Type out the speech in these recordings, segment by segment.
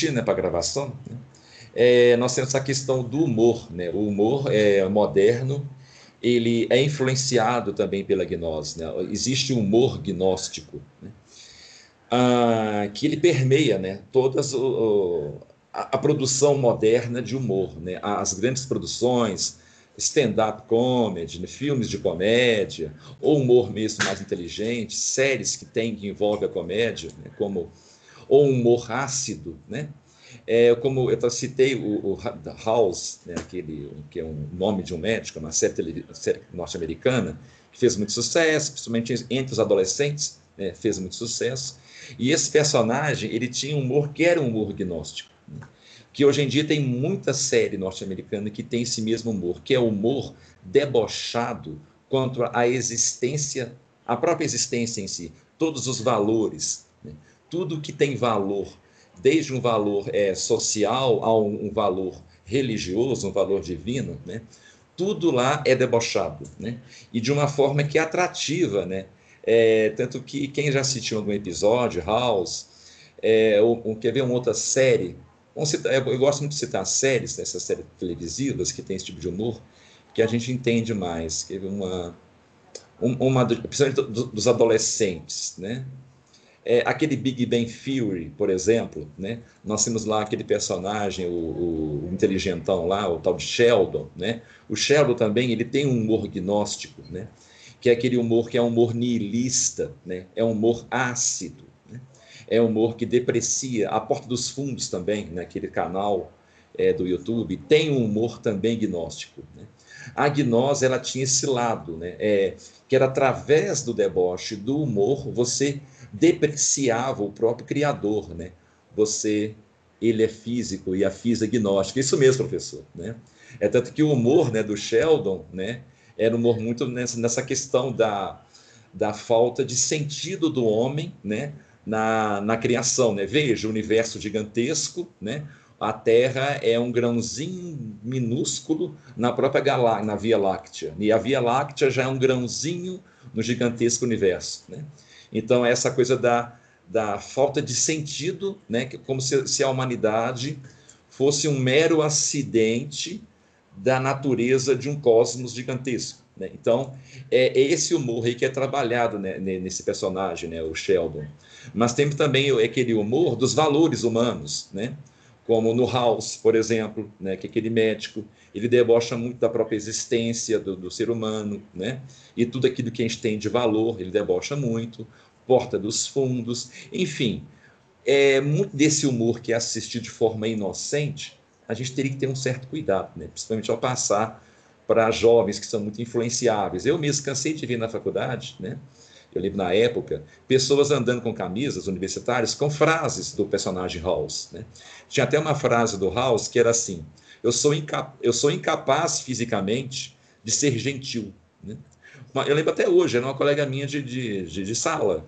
assistir né, para a gravação, né, é, nós temos essa questão do humor. Né? O humor é moderno, ele é influenciado também pela gnose. Né? Existe um humor gnóstico, né? ah, que ele permeia né, todas o, a, a, produção moderna de humor. Né? As grandes produções, stand-up comedy, né? filmes de comédia, ou humor mesmo mais inteligente, séries que tem que envolve a comédia, né? como ou humor ácido, né? É, como eu citei o, o House, né, aquele que é um nome de um médico, uma série, série norte-americana, que fez muito sucesso, principalmente entre os adolescentes, né, fez muito sucesso. E esse personagem, ele tinha um humor que era um humor gnóstico, né, que hoje em dia tem muita série norte-americana que tem esse mesmo humor, que é o humor debochado contra a existência, a própria existência em si, todos os valores, tudo que tem valor desde um valor é, social a um, um, valor religioso, um valor divino, né? tudo lá é debochado, né? e de uma forma que é atrativa, né? É, tanto que quem já assistiu algum episódio, House, é, ou, ou, quer ver uma outra série, citar, eu gosto muito de citar séries, né, essas séries televisivas que tem esse tipo de humor, que a gente entende mais, quer ver uma, uma principalmente dos adolescentes, né? É, aquele Big Bang Theory, por exemplo, né? nós temos lá aquele personagem, o, o, inteligentão lá, o tal de Sheldon. Né? O Sheldon também ele tem um humor gnóstico, né? que é aquele humor que é um humor nihilista, né? é um humor ácido, né? é um humor que deprecia. A Porta dos Fundos também, naquele né? canal é, do YouTube, tem um humor também gnóstico. Né? A gnose ela tinha esse lado, né? É, que era através do deboche, do humor, você depreciava o próprio criador, né? Você, ele é físico e a física é gnóstica. Isso mesmo, professor, né? É tanto que o humor, né, do Sheldon, né, era um humor muito nessa, nessa questão da, da falta de sentido do homem, né, na, na criação, né? Veja, o universo gigantesco, né? A Terra é um grãozinho minúsculo na própria galáxia, na Via Láctea. E a Via Láctea já é um grãozinho no gigantesco universo, né? Então, essa coisa da, da falta de sentido, né, como se, se a humanidade fosse um mero acidente da natureza de um cosmos gigantesco. Né? Então, é, é esse humor aí que é trabalhado né, nesse personagem, né, o Sheldon. Mas tem também aquele humor dos valores humanos, né? como no House, por exemplo, né, que é aquele médico, ele debocha muito da própria existência do, do, ser humano, né, e tudo aquilo que a gente tem de valor, ele debocha muito, Porta dos Fundos, enfim, é muito desse humor que é assistido de forma inocente, a gente teria que ter um certo cuidado, né, principalmente ao passar para jovens que são muito influenciáveis. Eu mesmo cansei de ver na faculdade, né, eu lembro na época, pessoas andando com camisas universitárias com frases do personagem House. Né? Tinha até uma frase do House que era assim: eu sou, incap eu sou incapaz fisicamente de ser gentil. Né? Eu lembro até hoje, era uma colega minha de, de, de, de sala,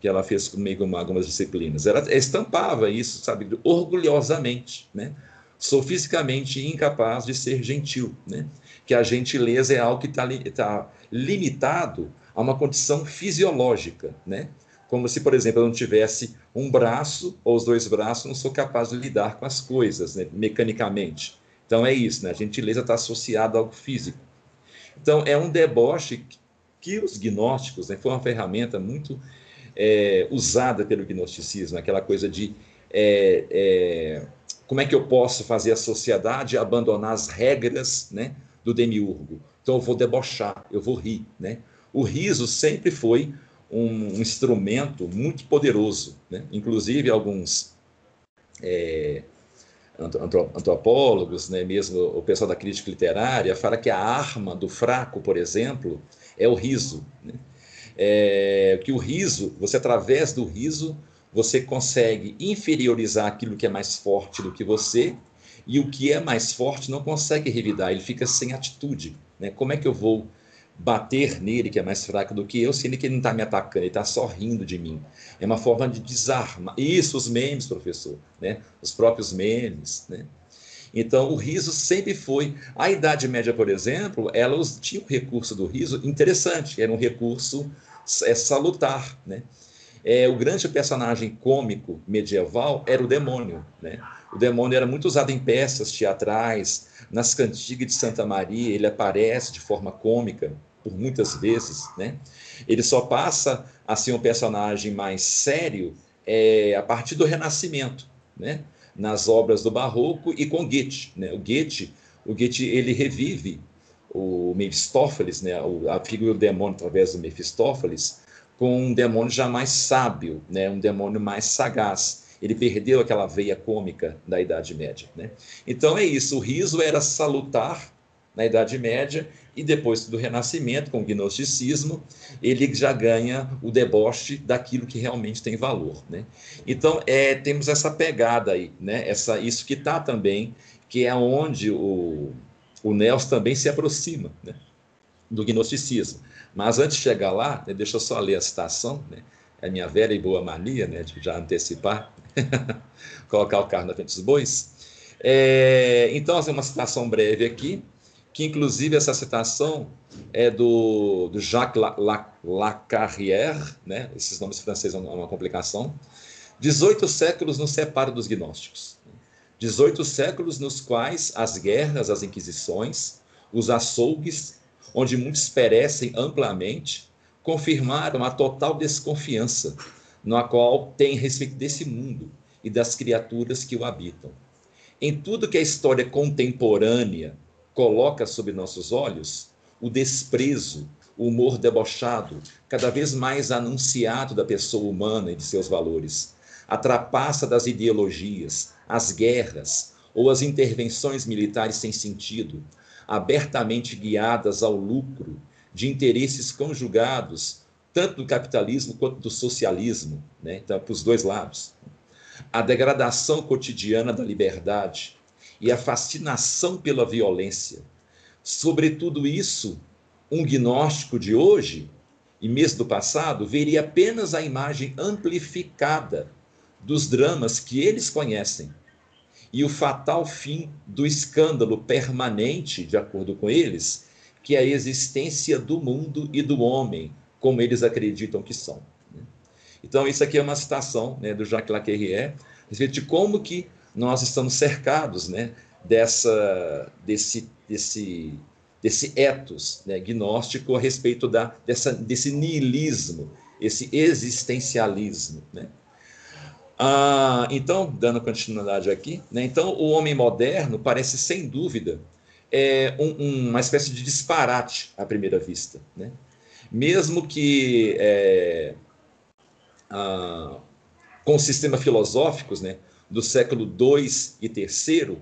que ela fez comigo uma, algumas disciplinas. Ela estampava isso, sabe, orgulhosamente. Né? Sou fisicamente incapaz de ser gentil. Né? Que a gentileza é algo que está tá limitado a uma condição fisiológica, né? Como se, por exemplo, eu não tivesse um braço ou os dois braços, não sou capaz de lidar com as coisas, né? mecanicamente. Então é isso, né? A gentileza está associada ao físico. Então é um deboche que os gnósticos, né, foi uma ferramenta muito é, usada pelo gnosticismo, aquela coisa de é, é, como é que eu posso fazer a sociedade abandonar as regras, né, do demiurgo. Então eu vou debochar, eu vou rir, né? o riso sempre foi um instrumento muito poderoso. Né? Inclusive, alguns é, antropólogos, né, mesmo o pessoal da crítica literária, fala que a arma do fraco, por exemplo, é o riso. Né? É, que o riso, você através do riso, você consegue inferiorizar aquilo que é mais forte do que você, e o que é mais forte não consegue revidar, ele fica sem atitude. Né? Como é que eu vou bater nele, que é mais fraco do que eu, sendo que ele não está me atacando, ele está só rindo de mim. É uma forma de desarmar. Isso, os memes, professor, né? os próprios memes. Né? Então, o riso sempre foi. A Idade Média, por exemplo, ela tinha o recurso do riso interessante, era um recurso é, salutar. Né? é, o grande personagem cômico medieval era o demônio. Né? O demônio era muito usado em peças teatrais, nas cantigas de Santa Maria, ele aparece de forma cômica por muitas vezes. Né? Ele só passa a ser um personagem mais sério é, a partir do Renascimento, né? nas obras do Barroco e com Goethe. Né? O Goethe, o Goethe ele revive o Mephistófeles, né? a figura do demônio através do Mephistófeles, com um demônio já mais sábio, né? um demônio mais sagaz. Ele perdeu aquela veia cômica da Idade Média. Né? Então é isso, o riso era salutar na Idade Média e depois do Renascimento, com o gnosticismo, ele já ganha o deboche daquilo que realmente tem valor. Né? Então é, temos essa pegada aí, né? essa, isso que está também, que é onde o, o Nelson também se aproxima né? do gnosticismo. Mas antes de chegar lá, né, deixa eu só ler a citação, né? é a minha velha e boa mania, né, de já antecipar, colocar o carro na frente dos bois. É, então, assim, uma citação breve aqui, que inclusive essa citação é do, do Jacques Lacarrière, né? esses nomes franceses são uma complicação. 18 séculos nos separam dos gnósticos. 18 séculos nos quais as guerras, as inquisições, os açougues onde muitos perecem amplamente, confirmaram a total desconfiança na qual tem respeito desse mundo e das criaturas que o habitam. Em tudo que a história contemporânea coloca sob nossos olhos, o desprezo, o humor debochado, cada vez mais anunciado da pessoa humana e de seus valores, a trapaça das ideologias, as guerras ou as intervenções militares sem sentido, abertamente guiadas ao lucro de interesses conjugados, tanto do capitalismo quanto do socialismo, né? então, para os dois lados. A degradação cotidiana da liberdade e a fascinação pela violência. Sobre tudo isso, um gnóstico de hoje, e mesmo do passado, veria apenas a imagem amplificada dos dramas que eles conhecem e o fatal fim do escândalo permanente, de acordo com eles, que é a existência do mundo e do homem, como eles acreditam que são. Né? Então, isso aqui é uma citação né, do Jacques Laquerrière, a respeito de como que nós estamos cercados né, dessa, desse, desse, desse ethos né, gnóstico a respeito da, dessa, desse niilismo, esse existencialismo. Né? Ah, então, dando continuidade aqui, né, então o homem moderno parece sem dúvida é, um, uma espécie de disparate à primeira vista. Né? Mesmo que é, ah, com sistemas filosóficos né, do século II e III,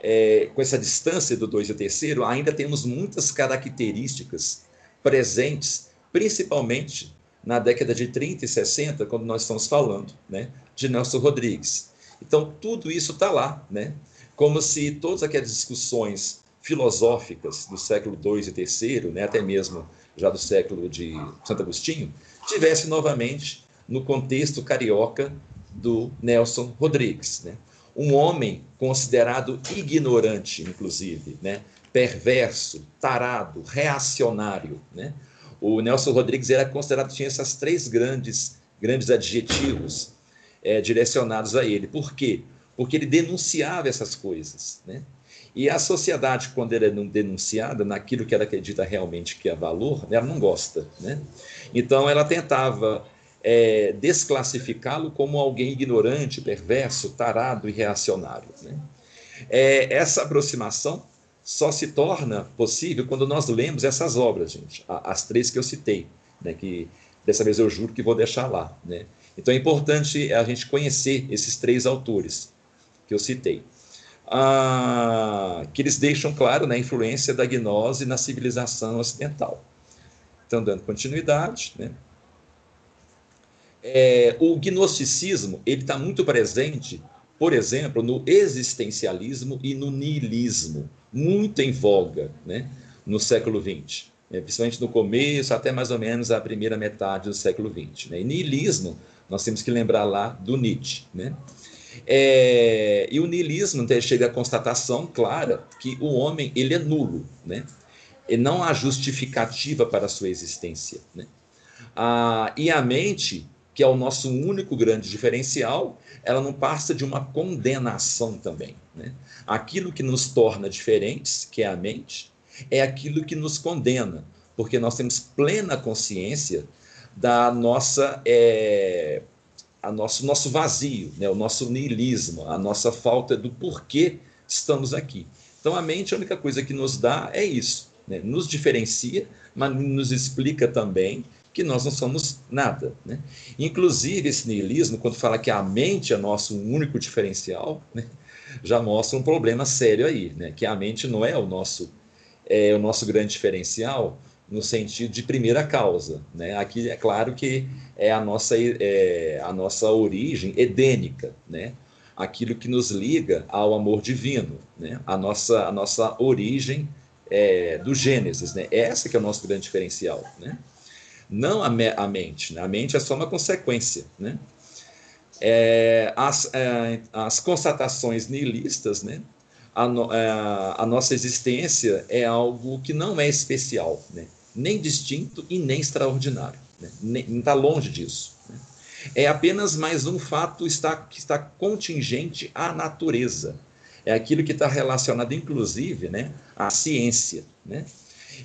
é, com essa distância do 2 e terceiro, ainda temos muitas características presentes, principalmente na década de 30 e 60, quando nós estamos falando né, de Nelson Rodrigues. Então, tudo isso está lá, né? como se todas aquelas discussões filosóficas do século II e III, né, até mesmo já do século de Santo Agostinho, tivesse novamente no contexto carioca do Nelson Rodrigues. Né? Um homem considerado ignorante, inclusive, né? perverso, tarado, reacionário. Né? O Nelson Rodrigues era considerado, tinha essas três grandes, grandes adjetivos é, direcionados a ele. Por quê? Porque ele denunciava essas coisas. Né? E a sociedade, quando ela é denunciada naquilo que ela acredita realmente que é valor, ela não gosta. Né? Então, ela tentava é, desclassificá-lo como alguém ignorante, perverso, tarado e reacionário. Né? É, essa aproximação só se torna possível quando nós lemos essas obras, gente, as três que eu citei, né, que dessa vez eu juro que vou deixar lá. Né? Então é importante a gente conhecer esses três autores que eu citei, ah, que eles deixam claro né, a influência da gnose na civilização ocidental. Então, dando continuidade, né? É, o gnosticismo ele está muito presente por exemplo, no existencialismo e no niilismo, muito em voga né, no século XX, né, principalmente no começo, até mais ou menos a primeira metade do século XX. Né. E niilismo, nós temos que lembrar lá do Nietzsche. Né? É, e o niilismo chega à constatação clara que o homem ele é nulo, né? e não há justificativa para a sua existência. Né? Ah, e a mente que é o nosso único grande diferencial, ela não passa de uma condenação também. Né? Aquilo que nos torna diferentes, que é a mente, é aquilo que nos condena, porque nós temos plena consciência da nossa, é, a nosso, nosso vazio, né? o nosso niilismo, a nossa falta do porquê estamos aqui. Então a mente, a única coisa que nos dá é isso, né? nos diferencia, mas nos explica também que nós não somos nada. Né? Inclusive, esse niilismo, quando fala que a mente é nosso único diferencial, né, já mostra um problema sério aí, né? que a mente não é o nosso, é o nosso grande diferencial no sentido de primeira causa. Né? Aqui é claro que é a nossa, é, a nossa origem edênica, né? aquilo que nos liga ao amor divino, né? a, nossa, a nossa origem é, do Gênesis. Né? Essa que é o nosso grande diferencial. Né? Não a, me a mente. Né? A mente é só uma consequência. Né? É, as, é, as constatações nihilistas, né? A, no, é, a, nossa existência é algo que não é especial, né? nem distinto e nem extraordinário. Né? Está longe disso. Né? É apenas mais um fato está, que está contingente à natureza. É aquilo que está relacionado, inclusive, né, à ciência. Né?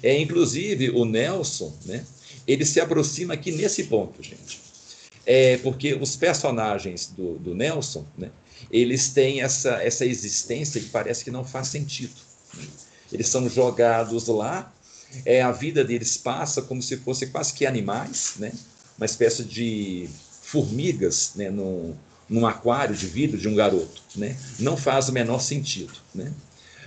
É, inclusive, o Nelson, né, ele se aproxima aqui nesse ponto, gente. É porque os personagens do, do Nelson, né, eles têm essa, essa existência que parece que não faz sentido. Né? Eles são jogados lá, é, a vida deles passa como se fossem quase que animais, né? uma espécie de formigas né? num, num aquário de vidro de um garoto. Né? Não faz o menor sentido. Né?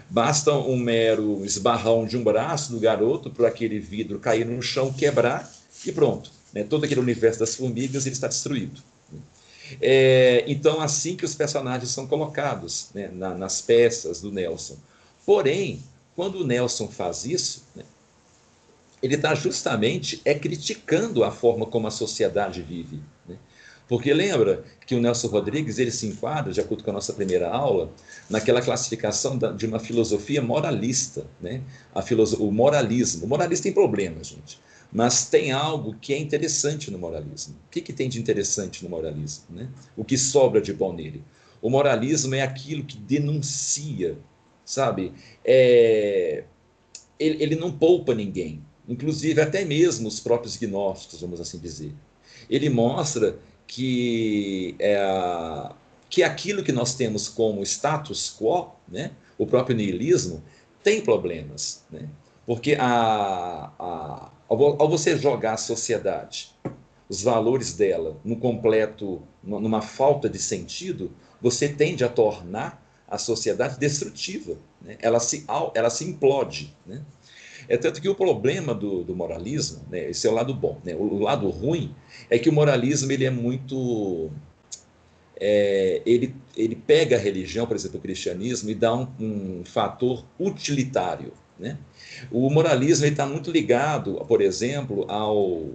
Basta um mero esbarrão de um braço do garoto para aquele vidro cair no chão, quebrar e pronto. Né? Todo aquele universo das formigas ele está destruído. É, então, assim que os personagens são colocados né, na, nas peças do Nelson. Porém, quando o Nelson faz isso, né, ele está justamente é criticando a forma como a sociedade vive. Porque lembra que o Nelson Rodrigues ele se enquadra, de acordo com a nossa primeira aula, naquela classificação de uma filosofia moralista, né? A filoso o moralismo. O moralismo tem problemas, gente, mas tem algo que é interessante no moralismo. O que, que tem de interessante no moralismo? Né? O que sobra de bom nele? O moralismo é aquilo que denuncia, sabe? É... Ele, ele não poupa ninguém, inclusive até mesmo os próprios gnósticos, vamos assim dizer. Ele mostra que é, que aquilo que nós temos como status quo, né, o próprio niilismo, tem problemas. Né? Porque a, a, ao, você jogar a sociedade, os valores dela, no completo, numa falta de sentido, você tende a tornar a sociedade destrutiva. Né? Ela, se, ela se implode. Né? É tanto que o problema do, do moralismo, né, esse é o lado bom, né, o, lado ruim é que o moralismo ele é muito é, ele, ele pega a religião, por exemplo, o cristianismo, e dá um, um fator utilitário. Né? O moralismo está muito ligado, por exemplo, ao,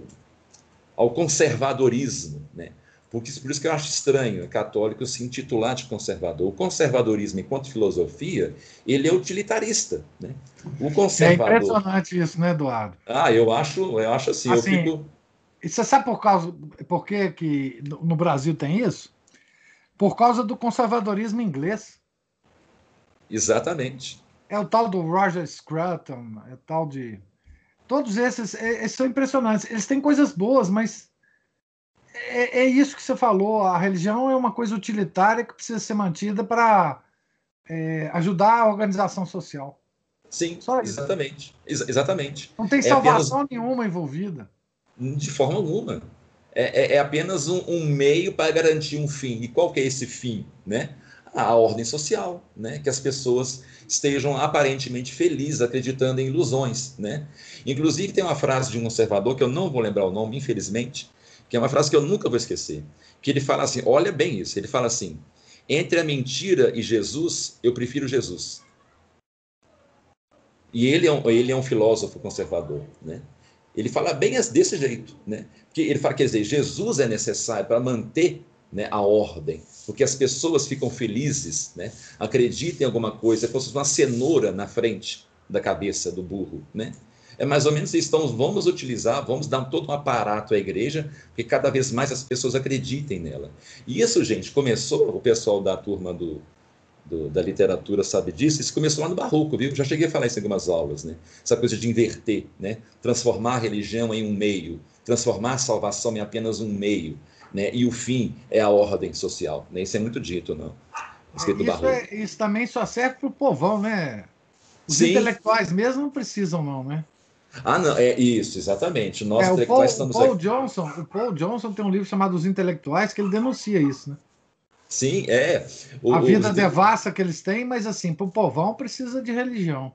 ao conservadorismo. Né? Porque, por isso que eu acho estranho católico se intitular de conservador. O conservadorismo, enquanto filosofia, ele é utilitarista. Né? O conservador... É impressionante isso, né, Eduardo? Ah, eu acho, eu acho assim, assim eu fico... E você sabe por causa por que, que no Brasil tem isso? Por causa do conservadorismo inglês. Exatamente. É o tal do Roger Scruton, é o tal de. Todos esses, é, são impressionantes. Eles têm coisas boas, mas é, é, isso que você falou. A religião é uma coisa utilitária que precisa ser mantida para é, ajudar a organização social. Sim, exatamente. Ex exatamente. Não tem é salvação apenas... nenhuma envolvida. De forma alguma. É, é, é apenas um, um, meio para garantir um fim. E qual que é esse fim? Né? A ordem social, né? que as pessoas estejam aparentemente felizes, acreditando em ilusões. Né? Inclusive, tem uma frase de um conservador, que eu não vou lembrar o nome, infelizmente, que é uma frase que eu nunca vou esquecer, que ele fala assim, olha bem isso, ele fala assim, entre a mentira e Jesus, eu prefiro Jesus. E ele é um, ele é um filósofo conservador, né? Ele fala bem desse jeito, né? Que ele fala, quer dizer, Jesus é necessário para manter né, a ordem, porque as pessoas ficam felizes, né? Acreditam em alguma coisa, é como se fosse uma cenoura na frente da cabeça do burro, né? É mais ou menos isso. Então, vamos utilizar, vamos dar todo um aparato à igreja, que cada vez mais as pessoas acreditem nela. E isso, gente, começou, o pessoal da turma do, do, da literatura sabe disso, isso começou lá no Barroco, viu? Já cheguei a falar isso em algumas aulas, né? Essa coisa de inverter, né? Transformar a religião em um meio, transformar a salvação em apenas um meio, né? E o fim é a ordem social, né? Isso é muito dito, não? Escrito isso, é, isso também só serve para o povão, né? Os Sim. intelectuais mesmo não precisam, não, né? Ah, não, é isso, exatamente. Nós é, intelectuais Paul, estamos Paul aqui. Johnson, o Paul Johnson tem um livro chamado Os Intelectuais que ele denuncia isso, né? Sim, é. O, a vida o... devassa que eles têm, mas assim, para o povão precisa de religião.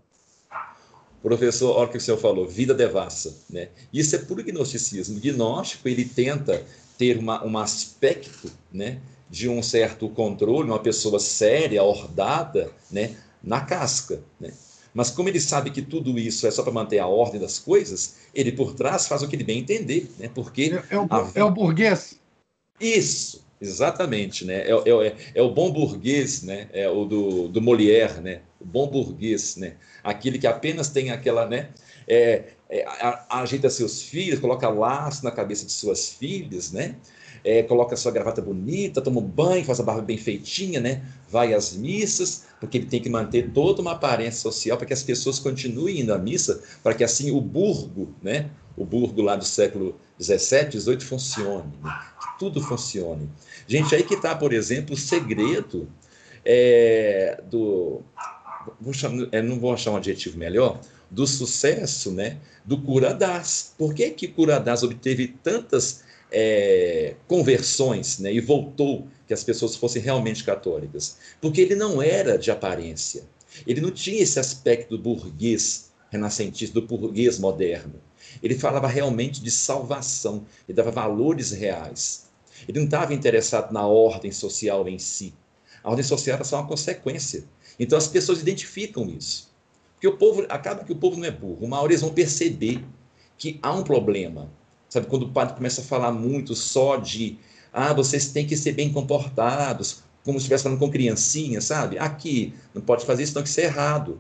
Professor, olha o que o senhor falou, vida devassa. Né? Isso é puro gnosticismo. O gnóstico, ele tenta ter uma, um aspecto né, de um certo controle, uma pessoa séria, ordada, né, na casca. Né? Mas como ele sabe que tudo isso é só para manter a ordem das coisas, ele por trás faz o que ele bem entender, né? Porque é, é, o, a... é o burguês. Isso, exatamente, né? É, é, é, o bom burguês, né? É o do, do Molière, né? O bom burguês, né? Aquele que apenas tem aquela, né? É, é, ajeita seus filhos, coloca laço na cabeça de suas filhas, né? é, coloca sua gravata bonita, toma um banho, faz a barba bem feitinha, né? Vai às missas, porque ele tem que manter toda uma aparência social para que as pessoas continuem indo à missa, para que assim o burgo, né? o burgo lá do século 17, 18 funcione, né? que tudo funcione. Gente, aí que está, por exemplo, o segredo é, do. Vou chamar, é, não vou achar um adjetivo melhor, do sucesso né, do Curadás. Por que, que Curadás obteve tantas é, conversões né, e voltou que as pessoas fossem realmente católicas. Porque ele não era de aparência. Ele não tinha esse aspecto burguês renascentista, do burguês moderno. Ele falava realmente de salvação, ele dava valores reais. Ele não estava interessado na ordem social em si. A ordem social era só uma consequência. Então as pessoas identificam isso. Porque o povo, acaba que o povo não é burro. Uma hora eles vão perceber que há um problema. Sabe, quando o padre começa a falar muito só de ah, vocês têm que ser bem comportados, como se estivesse falando com criancinha, sabe? Aqui, não pode fazer isso, não, que isso é errado.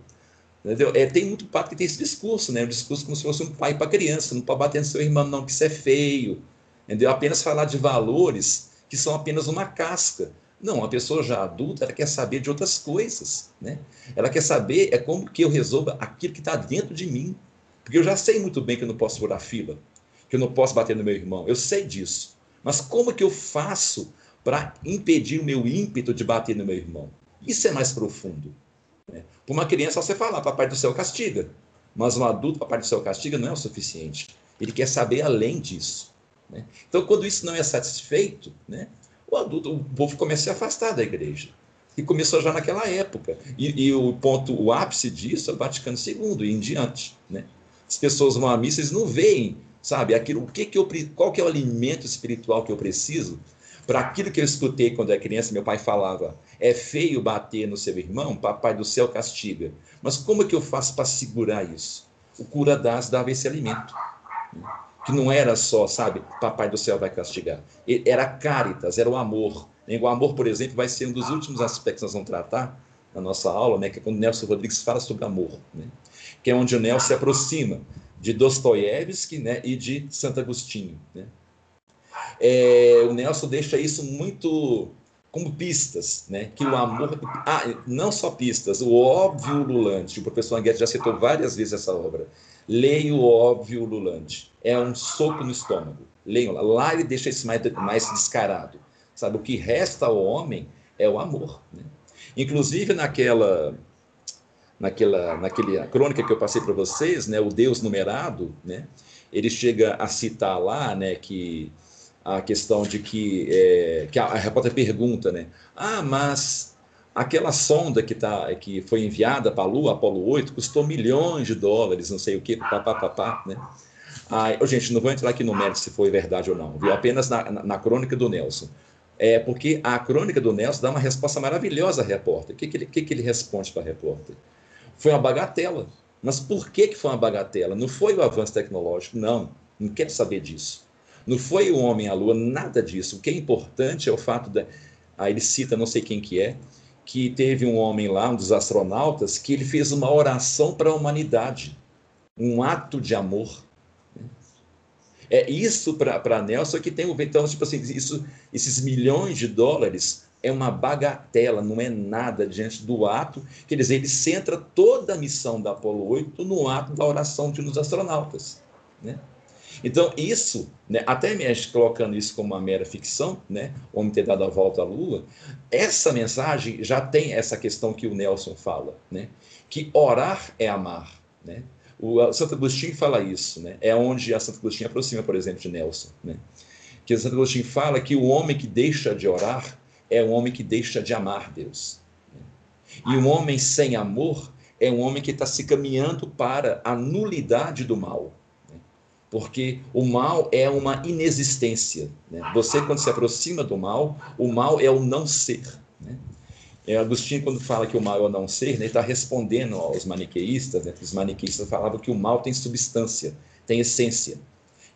Entendeu? É, tem muito padre que tem esse discurso, né? Um discurso como se fosse um pai para criança, não pode bater no seu irmão, não, que isso é feio. Entendeu? Apenas falar de valores que são apenas uma casca. Não, a pessoa já adulta, ela quer saber de outras coisas, né? Ela quer saber é como que eu resolva aquilo que está dentro de mim. Porque eu já sei muito bem que eu não posso furar fila que eu não posso bater no meu irmão. Eu sei disso. Mas como que eu faço para impedir o meu ímpeto de bater no meu irmão? Isso é mais profundo. Né? Para uma criança, você falar, papai do céu castiga. Mas um adulto, papai do céu castiga, não é o suficiente. Ele quer saber além disso. Né? Então, quando isso não é satisfeito, né, o adulto, o povo começa a se afastar da igreja. E começou já naquela época. E, e o ponto, o ápice disso é o Vaticano II e em diante. Né? As pessoas vão à missa, eles não veem sabe? Aquilo, o que que eu, qual que é o alimento espiritual que eu preciso para aquilo que eu escutei quando era criança, meu pai falava, é feio bater no seu irmão, papai do céu castiga. Mas como é que eu faço para segurar isso? O cura das dava esse alimento. Que não era só, sabe, papai do céu vai castigar. Era caritas, era o amor. O amor, por exemplo, vai ser um dos últimos aspectos que nós vamos tratar na nossa aula, né, que é quando Nelson Rodrigues fala sobre amor, né, que é onde o Nelson se aproxima de Dostoiévski né, e de Santo Agostinho. Né? É, o Nelson deixa isso muito como pistas, né? que o amor. Ah, não só pistas, o óbvio Lulante. O professor Anguete já citou várias vezes essa obra. Leia o óbvio Lulante. É um soco no estômago. Leiam lá. Lá ele deixa isso mais, mais descarado. Sabe, o que resta ao homem é o amor. Né? Inclusive naquela naquela, naquela crônica que eu passei para vocês, né, o Deus numerado, né, ele chega a citar lá, né, que a questão de que, é, que a, a repórter pergunta, né, ah, mas aquela sonda que, tá, que foi enviada para a Lua, Apolo 8, custou milhões de dólares, não sei o que, papapá, né? Ah, gente, não vou entrar aqui no mérito se foi verdade ou não, viu? Apenas na, na, na crônica do Nelson. É porque a crônica do Nelson dá uma resposta maravilhosa à repórter. O que, que, ele, que, que ele responde para a repórter? Foi uma bagatela. Mas por que, que foi uma bagatela? Não foi o avanço tecnológico, não. Não quero saber disso. Não foi o homem à lua, nada disso. O que é importante é o fato de. Aí ele cita, não sei quem que é, que teve um homem lá, um dos astronautas, que ele fez uma oração para a humanidade. um ato de amor. É isso para Nelson que tem o então tipo assim isso, esses milhões de dólares é uma bagatela, não é nada diante do ato. Quer dizer, ele centra toda a missão da Apolo 8 no ato da oração de uns astronautas. Né? Então, isso, né, até mesmo colocando isso como uma mera ficção, né, o homem ter dado a volta à Lua, essa mensagem já tem essa questão que o Nelson fala, né, que orar é amar. Né? O Santo Agostinho fala isso, né, é onde a Santo Agostinho aproxima, por exemplo, de Nelson. Né, que o Santo Agostinho fala que o homem que deixa de orar é um homem que deixa de amar Deus. E um homem sem amor é um homem que está se caminhando para a nulidade do mal. Porque o mal é uma inexistência. Né? Você, quando se aproxima do mal, o mal é o não ser. Né? É, Agostinho, quando fala que o mal é o não ser, né, ele está respondendo aos maniqueístas. Né? Os maniqueístas falavam que o mal tem substância, tem essência.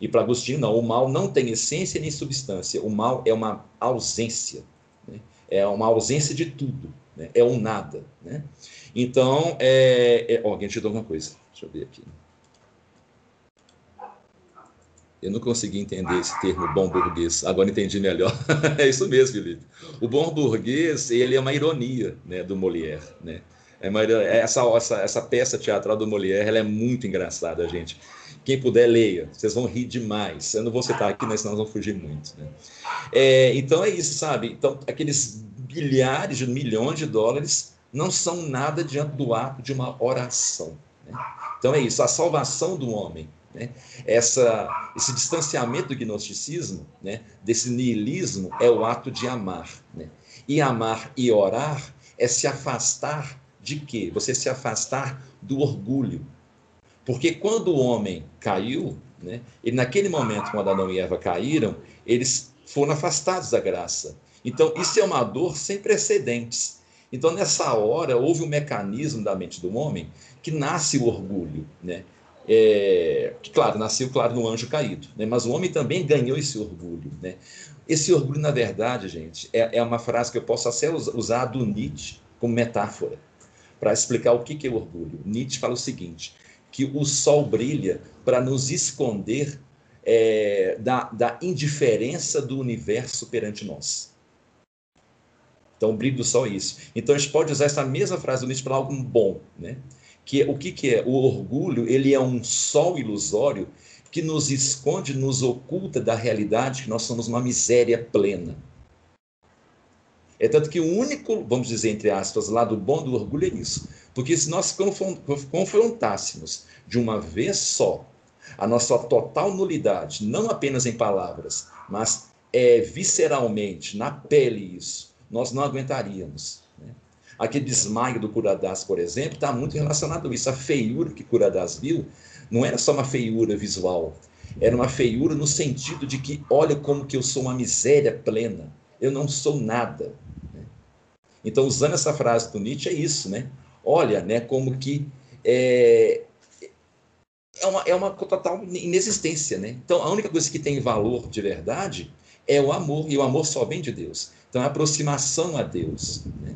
E para Agostinho, não, o mal não tem essência nem substância. O mal é uma ausência é uma ausência de tudo, né? é um nada. Né? Então, é, é... Alguém te deu alguma coisa, deixa eu ver aqui. Eu não consegui entender esse termo bom burguês, agora entendi melhor. é isso mesmo, Felipe. O bom burguês, ele é uma ironia né, do Molière. Né? É uma, essa, essa, essa peça teatral do Molière ela é muito engraçada, gente. Quem puder, leia. Vocês vão rir demais. Eu não vou citar aqui, mas senão nós vamos fugir muito. Né? É, então é isso, sabe? Então, aqueles bilhares milhões de dólares não são nada diante do ato de uma oração. Né? Então é isso, a salvação do homem, né? Essa, esse distanciamento do gnosticismo, né? desse niilismo, é o ato de amar. Né? E amar e orar é se afastar de quê? Você se afastar do orgulho, porque quando o homem caiu, né, ele naquele momento, quando Adão e Eva caíram, eles foram afastados da graça. Então, isso é uma dor sem precedentes. Então, nessa hora, houve um mecanismo da mente do homem que nasce o orgulho, né? É, que, claro, nasceu, claro, no anjo caído, né? mas o homem também ganhou esse orgulho, né? Esse orgulho, na verdade, gente, é, é uma frase que eu posso até usar do Nietzsche como metáfora para explicar o que, que é orgulho. Nietzsche fala o seguinte: que o sol brilha para nos esconder é, da, da indiferença do universo perante nós. Então, o brilho do sol é isso. Então, a gente pode usar essa mesma frase do Nietzsche para algo bom, né? Que é, o que, que é? O orgulho, ele é um sol ilusório que nos esconde, nos oculta da realidade que nós somos uma miséria plena. É tanto que o único, vamos dizer entre aspas, lado bom do orgulho é isso. Porque se nós confrontássemos de uma vez só a nossa total nulidade, não apenas em palavras, mas é, visceralmente, na pele isso, nós não aguentaríamos. Né? Aquele desmaio do Curadas, por exemplo, está muito relacionado a isso. A feiura que Curadas viu não era só uma feiura visual, era uma feiura no sentido de que, olha como que eu sou uma miséria plena, eu não sou nada. Então, usando essa frase do Nietzsche, é isso, né? Olha, né, como que é, é, uma, é uma total inexistência, né? Então, a única coisa que tem valor de verdade é o amor, e o amor só vem de Deus. Então, a aproximação a Deus, né?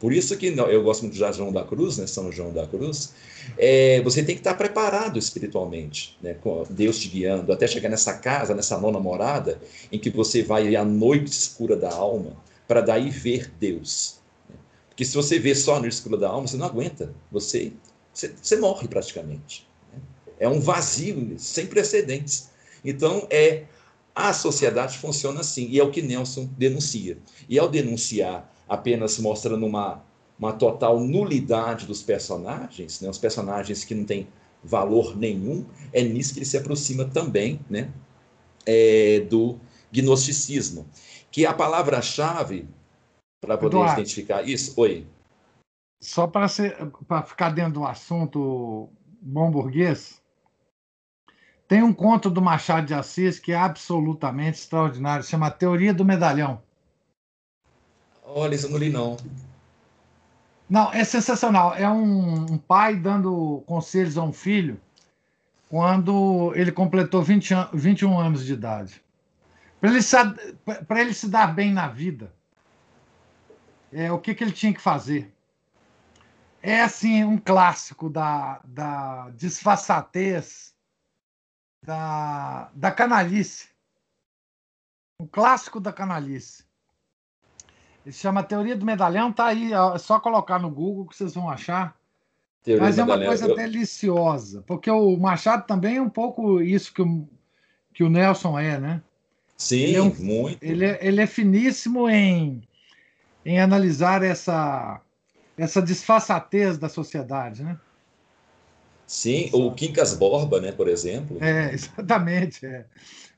Por isso que eu gosto muito de João da Cruz, né, São João da Cruz, é, você tem que estar preparado espiritualmente, né, com Deus te guiando, até chegar nessa casa, nessa nona morada, em que você vai à noite escura da alma, para daí ver Deus. Porque se você vê só no escuro da alma, você não aguenta, você, você, você morre praticamente. É um vazio sem precedentes. Então, é a sociedade funciona assim, e é o que Nelson denuncia. E ao denunciar apenas mostrando uma, uma total nulidade dos personagens, né, os personagens que não têm valor nenhum, é nisso que ele se aproxima também né, é, do gnosticismo que a palavra-chave para poder Eduardo, identificar isso. Oi. Só para ficar dentro do assunto bom burguês, tem um conto do Machado de Assis que é absolutamente extraordinário, chama Teoria do Medalhão. Olha, isso eu não li, não. Não, é sensacional. É um, um pai dando conselhos a um filho quando ele completou 20 an 21 anos de idade. Para ele, ele, se dar bem na vida, é, o que, que ele tinha que fazer? é assim um clássico da, da disfarçatez, da, da canalice. Um clássico da canalice. Ele se chama Teoria do Medalhão, tá aí, é só colocar no Google que vocês vão achar. Teoria Mas é uma coisa eu... deliciosa, porque o Machado também é um pouco isso que o, que o Nelson é, né? Sim, ele é um, muito. Ele é, ele é finíssimo em, em analisar essa, essa disfarçatez da sociedade, né? Sim, o Quincas Borba, né, por exemplo. É, exatamente. É.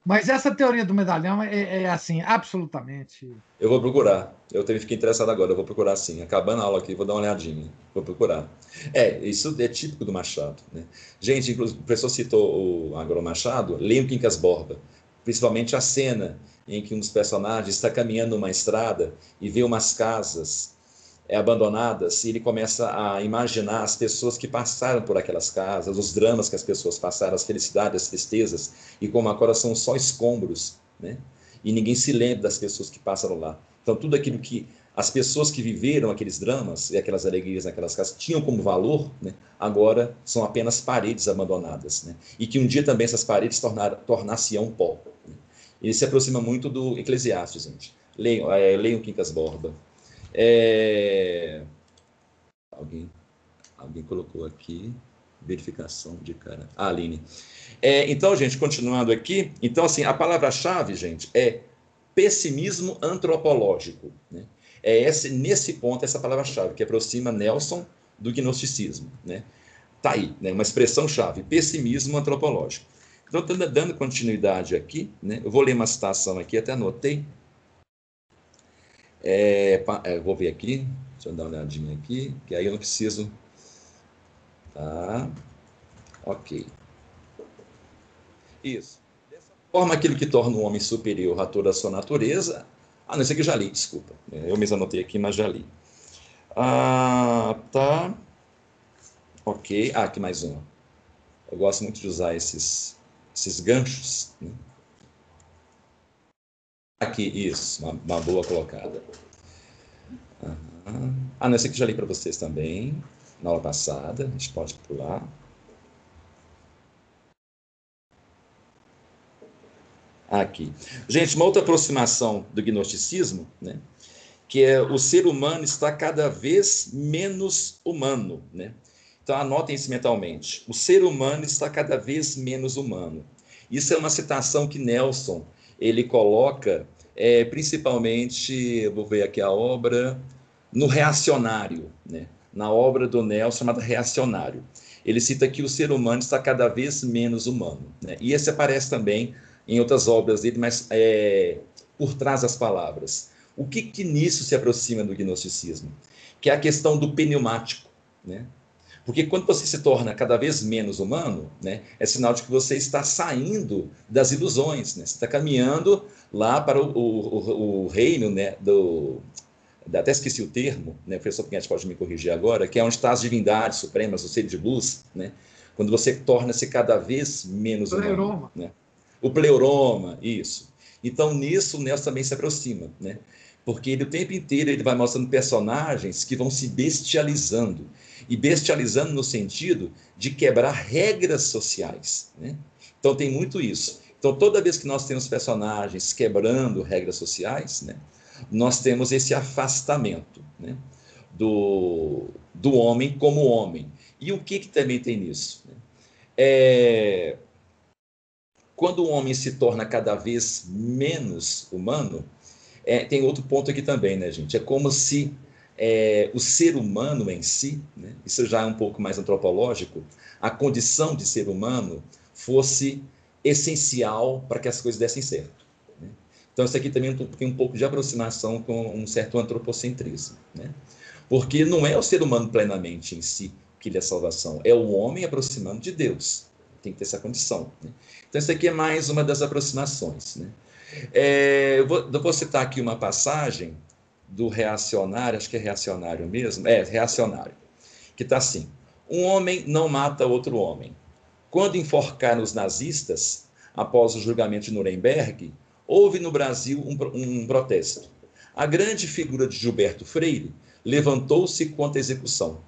Mas essa teoria do medalhão é, é, assim, absolutamente. Eu vou procurar. Eu também fiquei interessado agora, eu vou procurar sim. Acabando a aula aqui, vou dar uma olhadinha. Vou procurar. É, isso é típico do Machado. Né? Gente, inclusive, o professor citou o Agro Machado, leia o Quincas Borba. Principalmente a cena em que um dos personagens está caminhando numa estrada e vê umas casas é, abandonadas e ele começa a imaginar as pessoas que passaram por aquelas casas, os dramas que as pessoas passaram, as felicidades, as tristezas, e como agora são só escombros, né? E ninguém se lembra das pessoas que passaram lá. Então, tudo aquilo que as pessoas que viveram aqueles dramas e aquelas alegrias naquelas casas tinham como valor, né? agora são apenas paredes abandonadas. Né? E que um dia também essas paredes tornar-se-ão pó. Ele se aproxima muito do Eclesiastes, gente. Leiam, é, leiam Quincas Borba. É... Alguém, alguém colocou aqui verificação de cara. Ah, Aline. É, então, gente, continuando aqui. Então, assim, a palavra-chave, gente, é pessimismo antropológico. Né? É esse, nesse ponto essa palavra-chave que aproxima Nelson do gnosticismo. Né? Tá aí, né? uma expressão-chave, pessimismo antropológico. Então, dando continuidade aqui, né? eu vou ler uma citação aqui, até anotei, é, é, vou ver aqui, deixa eu dar uma olhadinha aqui, que aí eu não preciso. Tá. Ok. Isso. Dessa forma, aquilo que torna o homem superior a toda a sua natureza. Ah, não, esse aqui eu já li, desculpa. É, eu mesmo anotei aqui, mas já li. Ah, tá. Ok. Ah, aqui mais uma. Eu gosto muito de usar esses, esses ganchos. Né? Aqui, isso, uma, uma boa colocada. Uhum. Ah, não, esse aqui já li para vocês também, na aula passada, a gente pode pular. Aqui. Gente, uma outra aproximação do gnosticismo, né, que é o ser humano está cada vez menos humano. Né? Então, anotem isso mentalmente. O ser humano está cada vez menos humano. Isso é uma citação que Nelson ele coloca é, principalmente, vou ver aqui a obra, no Reacionário, né? na obra do Nelson chamada Reacionário. Ele cita que o ser humano está cada vez menos humano. Né? E esse aparece também em outras obras dele, mas é, por trás das palavras. O que, que nisso se aproxima do gnosticismo? Que é a questão do pneumático. Né? Porque quando você se torna cada vez menos humano, né, é sinal de que você está saindo das ilusões, né? Você está caminhando lá para o, o, o reino, né, do até esqueci o termo, né, o professor Pinhetti pode me corrigir agora, que é onde está as divindades supremas, o ser de luz, né, quando você torna-se cada vez menos pleuroma. humano. Né? O pleuroma, isso. Então, nisso, o Nelson também se aproxima, né? Porque ele o tempo inteiro ele vai mostrando personagens que vão se bestializando e bestializando no sentido de quebrar regras sociais. Né? Então tem muito isso. Então toda vez que nós temos personagens quebrando regras sociais, né, nós temos esse afastamento né, do, do homem como homem. E o que, que também tem nisso? Né? É, quando o homem se torna cada vez menos humano, é, tem outro ponto aqui também, né, gente? É como se é, o ser humano em si, né, isso já é um pouco mais antropológico, a condição de ser humano fosse essencial para que as coisas dessem certo. Né? Então, isso aqui também tem um pouco de aproximação com um certo antropocentrismo. Né? Porque não é o ser humano plenamente em si que lhe é salvação, é o homem aproximando de Deus. Tem que ter essa condição. Né? Então, isso aqui é mais uma das aproximações. É, eu, vou, eu vou citar aqui uma passagem do reacionário, acho que é reacionário mesmo, é reacionário, que está assim: um homem não mata outro homem. Quando enforcaram os nazistas, após o julgamento de Nuremberg, houve no Brasil um, um protesto. A grande figura de Gilberto Freire levantou-se contra a execução.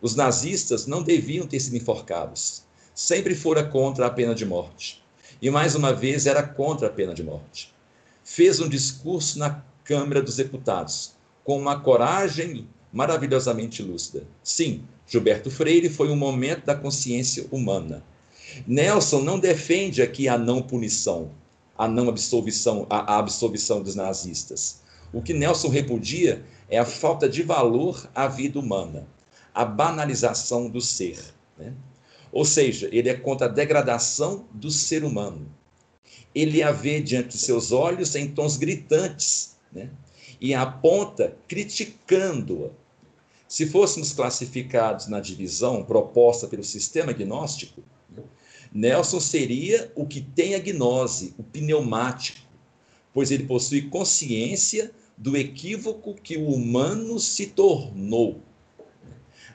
Os nazistas não deviam ter sido enforcados. Sempre fora contra a pena de morte. E mais uma vez era contra a pena de morte. Fez um discurso na Câmara dos Deputados, com uma coragem maravilhosamente lúcida. Sim, Gilberto Freire foi um momento da consciência humana. Nelson não defende aqui a não punição, a não absolvição, a, absolvição dos nazistas. O que Nelson repudia é a falta de valor à vida humana, a banalização do ser. Né? Ou seja, ele é contra a degradação do ser humano. Ele a vê diante de seus olhos em tons gritantes, né? e aponta criticando-a. Se fôssemos classificados na divisão proposta pelo sistema gnóstico, Nelson seria o que tem a gnose, o pneumático, pois ele possui consciência do equívoco que o humano se tornou.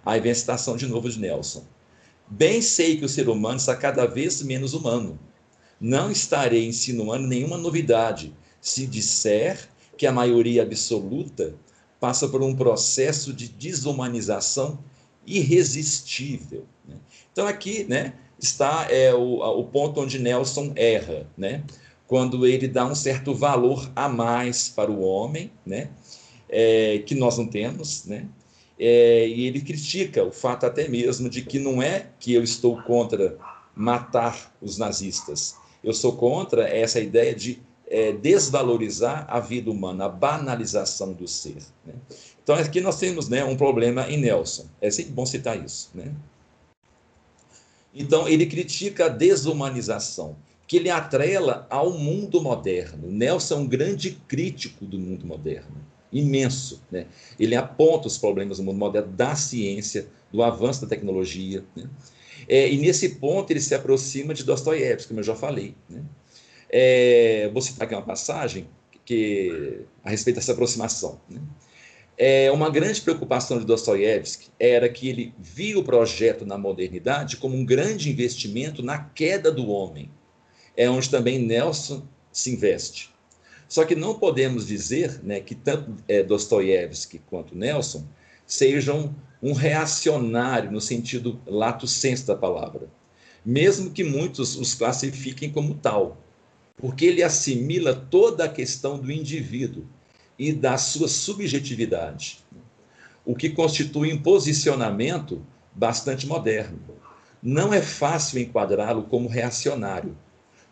Aí vem a citação de novo de Nelson. Bem sei que o ser humano está cada vez menos humano. Não estarei insinuando nenhuma novidade se disser que a maioria absoluta passa por um processo de desumanização irresistível. Né? Então, aqui né, está é, o, o ponto onde Nelson erra, né? quando ele dá um certo valor a mais para o homem, né? É, que nós não temos, né? É, e ele critica o fato até mesmo de que não é que eu estou contra matar os nazistas, eu sou contra essa ideia de é, desvalorizar a vida humana, a banalização do ser. Né? Então, aqui nós temos né, um problema em Nelson. É sempre bom citar isso. Né? Então, ele critica a desumanização, que ele atrela ao mundo moderno. Nelson é um grande crítico do mundo moderno, imenso. Né? Ele aponta os problemas do mundo moderno, da ciência, do avanço da tecnologia. Né? É, e nesse ponto ele se aproxima de Dostoiévski, como eu já falei. Né? É, vou citar aqui uma passagem que, a respeito dessa aproximação. Né? É, uma grande preocupação de Dostoiévski era que ele via o projeto na modernidade como um grande investimento na queda do homem. É onde também Nelson se investe. Só que não podemos dizer né, que tanto é, Dostoiévski quanto Nelson sejam um reacionário no sentido lato sensu da palavra, mesmo que muitos os classifiquem como tal porque ele assimila toda a questão do indivíduo e da sua subjetividade, o que constitui um posicionamento bastante moderno. Não é fácil enquadrá-lo como reacionário,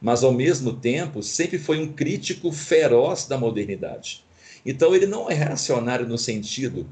mas ao mesmo tempo sempre foi um crítico feroz da modernidade. Então ele não é reacionário no sentido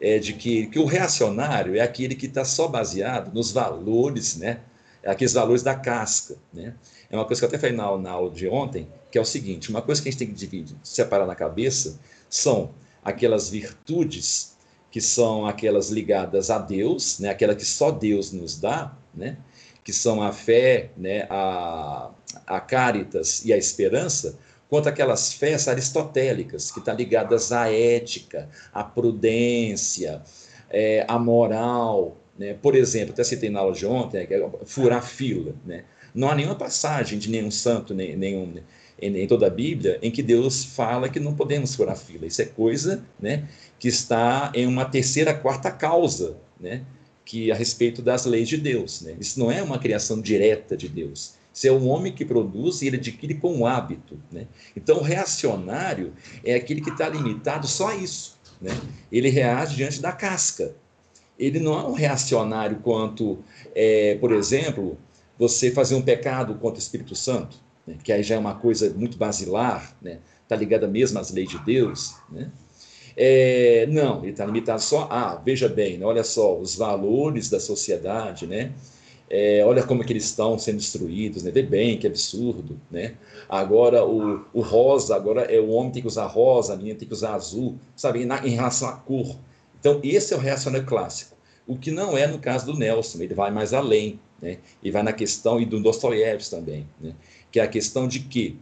é, de que, que o reacionário é aquele que está só baseado nos valores, né? Aqueles valores da casca, né? É uma coisa que eu até falei na, na aula de ontem, que é o seguinte: uma coisa que a gente tem que dividir, separar na cabeça são aquelas virtudes que são aquelas ligadas a Deus, né, aquela que só Deus nos dá, né, que são a fé, né, a, a caritas e a esperança, quanto aquelas fés aristotélicas, que estão tá ligadas à ética, à prudência, é, à moral. Né? Por exemplo, até citei na aula de ontem, né, é furar fila. Né? Não há nenhuma passagem de nenhum santo, nem, nenhum, em, em, toda a Bíblia, em que Deus fala que não podemos furar fila. Isso é coisa né, que está em uma terceira, quarta causa, né, que a respeito das leis de Deus. Né? Isso não é uma criação direta de Deus. Isso é um homem que produz e ele adquire com o hábito. Né? Então, o reacionário é aquele que está limitado só a isso. Né? Ele reage diante da casca. Ele não é um reacionário quanto, é, por exemplo, você fazer um pecado contra o Espírito Santo, né, que aí já é uma coisa muito basilar, né, está ligada mesmo às leis de Deus, né? É, não, ele está limitado só a, ah, veja bem, né, olha só, os valores da sociedade, né? É, olha como é que eles estão sendo destruídos, né? Vê bem, que absurdo, né? Agora o, o rosa, agora é o homem tem que usar rosa, a menina tem que usar azul, sabe? Na, em relação à cor. Então esse é o reacionário clássico. O que não é no caso do Nelson, ele vai mais além, né? E vai na questão, e do Dostoiévski também, né? que é a questão de que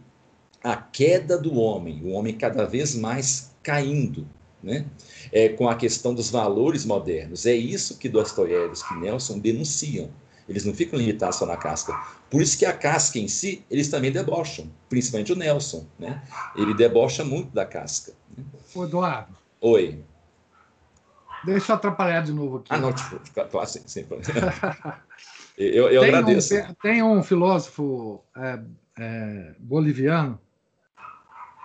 a queda do homem, o homem cada vez mais caindo, né? É, com a questão dos valores modernos. É isso que Dostoiévski e Nelson denunciam. Eles não ficam limitados só na casca. Por isso que a casca em si, eles também debocham, principalmente o Nelson. Né? Ele debocha muito da casca. Né? Eduardo. Oi. deixa eu atrapalhar de novo aqui. Ah, não, tipo, claro, sim, sim. eu, eu tem agradeço. Um, tem um filósofo é, é, boliviano,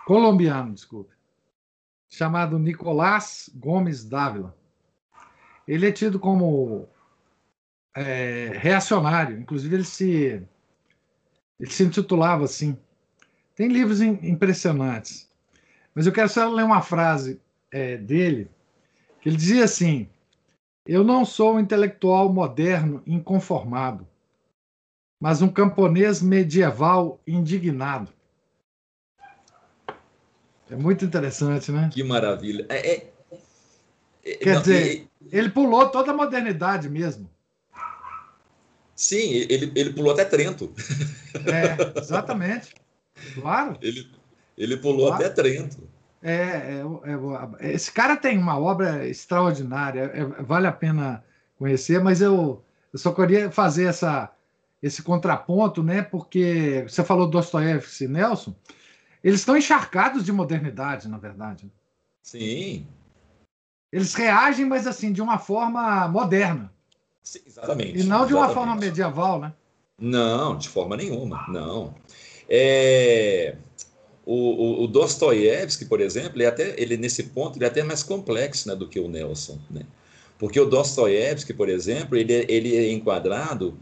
colombiano, desculpe, chamado Nicolás Gomes Dávila. Ele é tido como é, reacionário, inclusive ele se, ele se intitulava assim. Tem livros impressionantes, mas eu quero só ler uma frase é, dele, que ele dizia assim: Eu não sou um intelectual moderno inconformado, mas um camponês medieval indignado. É muito interessante, né? Que maravilha. É, é, é Quer não, dizer, ele pulou toda a modernidade mesmo. Sim, ele, ele pulou até Trento. É, exatamente. Claro. Ele, ele pulou claro. até Trento. É, é, é, esse cara tem uma obra extraordinária, é, vale a pena conhecer, mas eu, eu só queria fazer essa, esse contraponto, né? Porque você falou Dostoiévski e Nelson, eles estão encharcados de modernidade, na verdade. Sim. Eles reagem, mas assim, de uma forma moderna. Sim, exatamente. E não de uma forma medieval, né? Não, de forma nenhuma, não. É, o, o, o Dostoiévski, por exemplo, ele até ele nesse ponto ele é até mais complexo né, do que o Nelson, né? Porque o Dostoiévski, por exemplo, ele, é, ele é enquadrado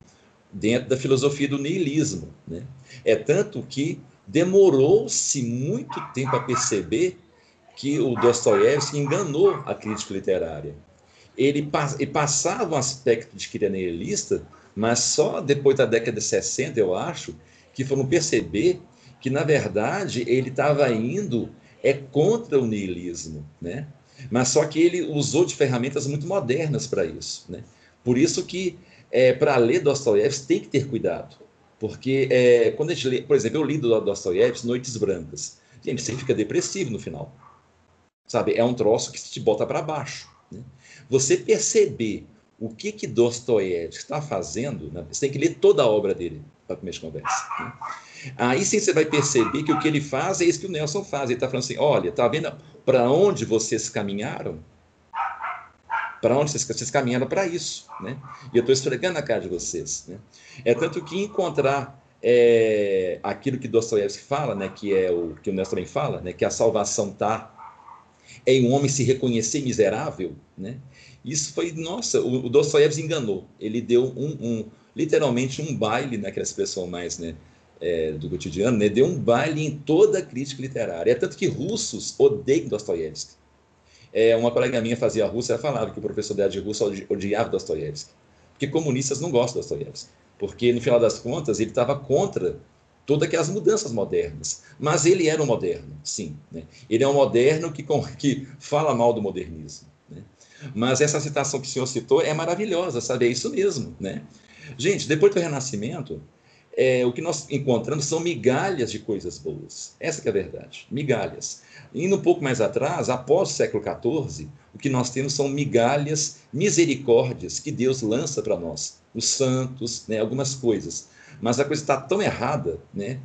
dentro da filosofia do niilismo, né? É tanto que demorou-se muito tempo a perceber que o Dostoiévski enganou a crítica literária. Ele, ele passava um aspecto de nihilista, mas só depois da década de 60, eu acho, que foram perceber que, na verdade, ele estava indo é contra o niilismo, né? Mas só que ele usou de ferramentas muito modernas para isso, né? Por isso que, é, para ler Dostoiévski, tem que ter cuidado. Porque é, quando a gente lê, por exemplo, eu li do Dostoiévski Noites Brancas. Gente, você fica depressivo no final. Sabe? É um troço que te bota para baixo. Né? Você perceber o que que Dostoiévski está fazendo, né? você tem que ler toda a obra dele para começar conversa. Né? Aí sim você vai perceber que o que ele faz é isso que o Nelson faz. Ele está falando assim: olha, tá vendo para onde vocês caminharam? Para onde vocês, vocês caminharam para isso, né? E eu estou esfregando a cara de vocês, né? É tanto que encontrar é, aquilo que Dostoiévski fala, né? Que é o que o Nelson também fala, né? Que a salvação está em um homem se reconhecer miserável, né? Isso foi, nossa, o, o Dostoiévski enganou. Ele deu um, um, literalmente um baile naquelas pessoas mais, né? É, do cotidiano, né? Deu um baile em toda a crítica literária. É tanto que russos odeiam Dostoiévski. É, uma colega minha fazia russo, ela falava que o professor dela de russo odiava Dostoiévski. Porque comunistas não gostam de Dostoiévski. Porque, no final das contas, ele estava contra todas aquelas mudanças modernas. Mas ele era um moderno, sim. Né? Ele é um moderno que, que fala mal do modernismo. Né? Mas essa citação que o senhor citou é maravilhosa, sabe? É isso mesmo. Né? Gente, depois do Renascimento, é, o que nós encontramos são migalhas de coisas boas. Essa é a verdade, migalhas. Indo um pouco mais atrás, após o século XIV, o que nós temos são migalhas, misericórdias que Deus lança para nós, os santos, né, algumas coisas. Mas a coisa está tão errada, né,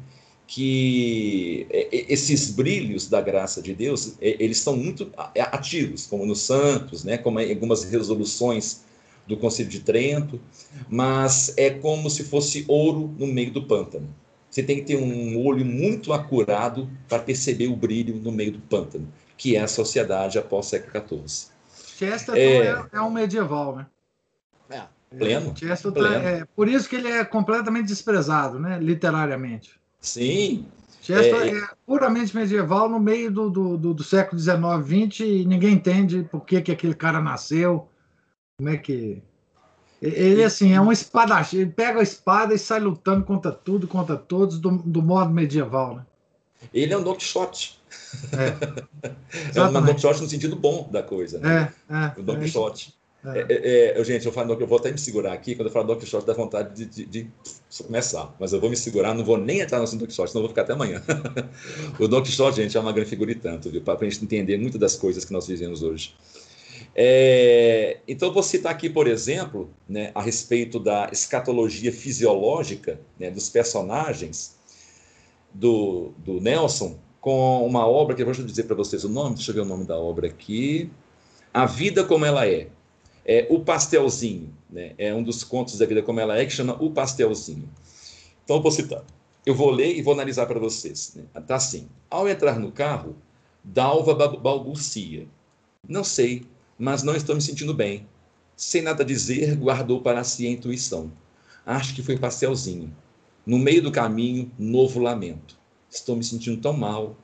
que é, é, esses brilhos da graça de Deus, é, eles são muito ativos, como nos santos, né, como em algumas resoluções do Conselho de Trento, mas é como se fosse ouro no meio do pântano. Você tem que ter um olho muito acurado para perceber o brilho no meio do pântano, que é a sociedade após o século XIV. Chesterton é, é, é um medieval, né? É, pleno. Chesterton pleno. É, por isso que ele é completamente desprezado, né? Literariamente. Sim. Chesterton é, é puramente medieval no meio do, do, do, do século XIX, XX, e ninguém entende por que, que aquele cara nasceu, como é que. Ele, assim, é um espadachim. Ele pega a espada e sai lutando contra tudo, contra todos, do, do modo medieval, né? Ele é um Don Quixote. É, é um Don Quixote no sentido bom da coisa, né? É, é, o Don é Quixote. É. É, é, gente, eu, falo, eu vou até me segurar aqui, quando eu falo Don Quixote, dá vontade de, de, de, começar, mas eu vou me segurar, não vou nem entrar no assunto do Don Quixote, senão eu vou ficar até amanhã. o Don Quixote, gente, é uma grande figura e tanto, viu? Para a gente entender muitas das coisas que nós vivemos hoje. É, então, vou citar aqui, por exemplo, né, a respeito da escatologia fisiológica né, dos personagens do, do Nelson, com uma obra que eu vou dizer para vocês o nome, deixa eu ver o nome da obra aqui. A vida como ela é. É o pastelzinho, né? É um dos contos da vida como ela é que chama O Pastelzinho. Então eu vou citar. Eu vou ler e vou analisar para vocês. Né? Tá assim. Ao entrar no carro, Dalva balbucia. Não sei, mas não estou me sentindo bem. Sem nada dizer, guardou para si a intuição. Acho que foi pastelzinho. No meio do caminho, novo lamento. Estou me sentindo tão mal.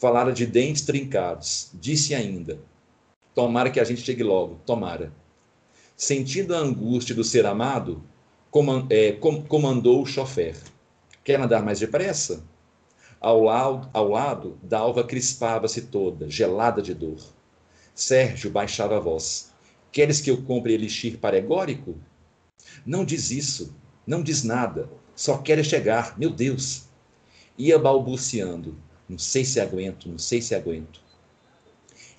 Falara de dentes trincados. Disse ainda: Tomara que a gente chegue logo, tomara. Sentindo a angústia do ser amado, é, comandou o chofer. Quer andar mais depressa? Ao lado, ao lado Dalva crispava-se toda, gelada de dor. Sérgio baixava a voz. Queres que eu compre elixir paregórico? Não diz isso, não diz nada, só quer chegar, meu Deus. Ia balbuciando, não sei se aguento, não sei se aguento.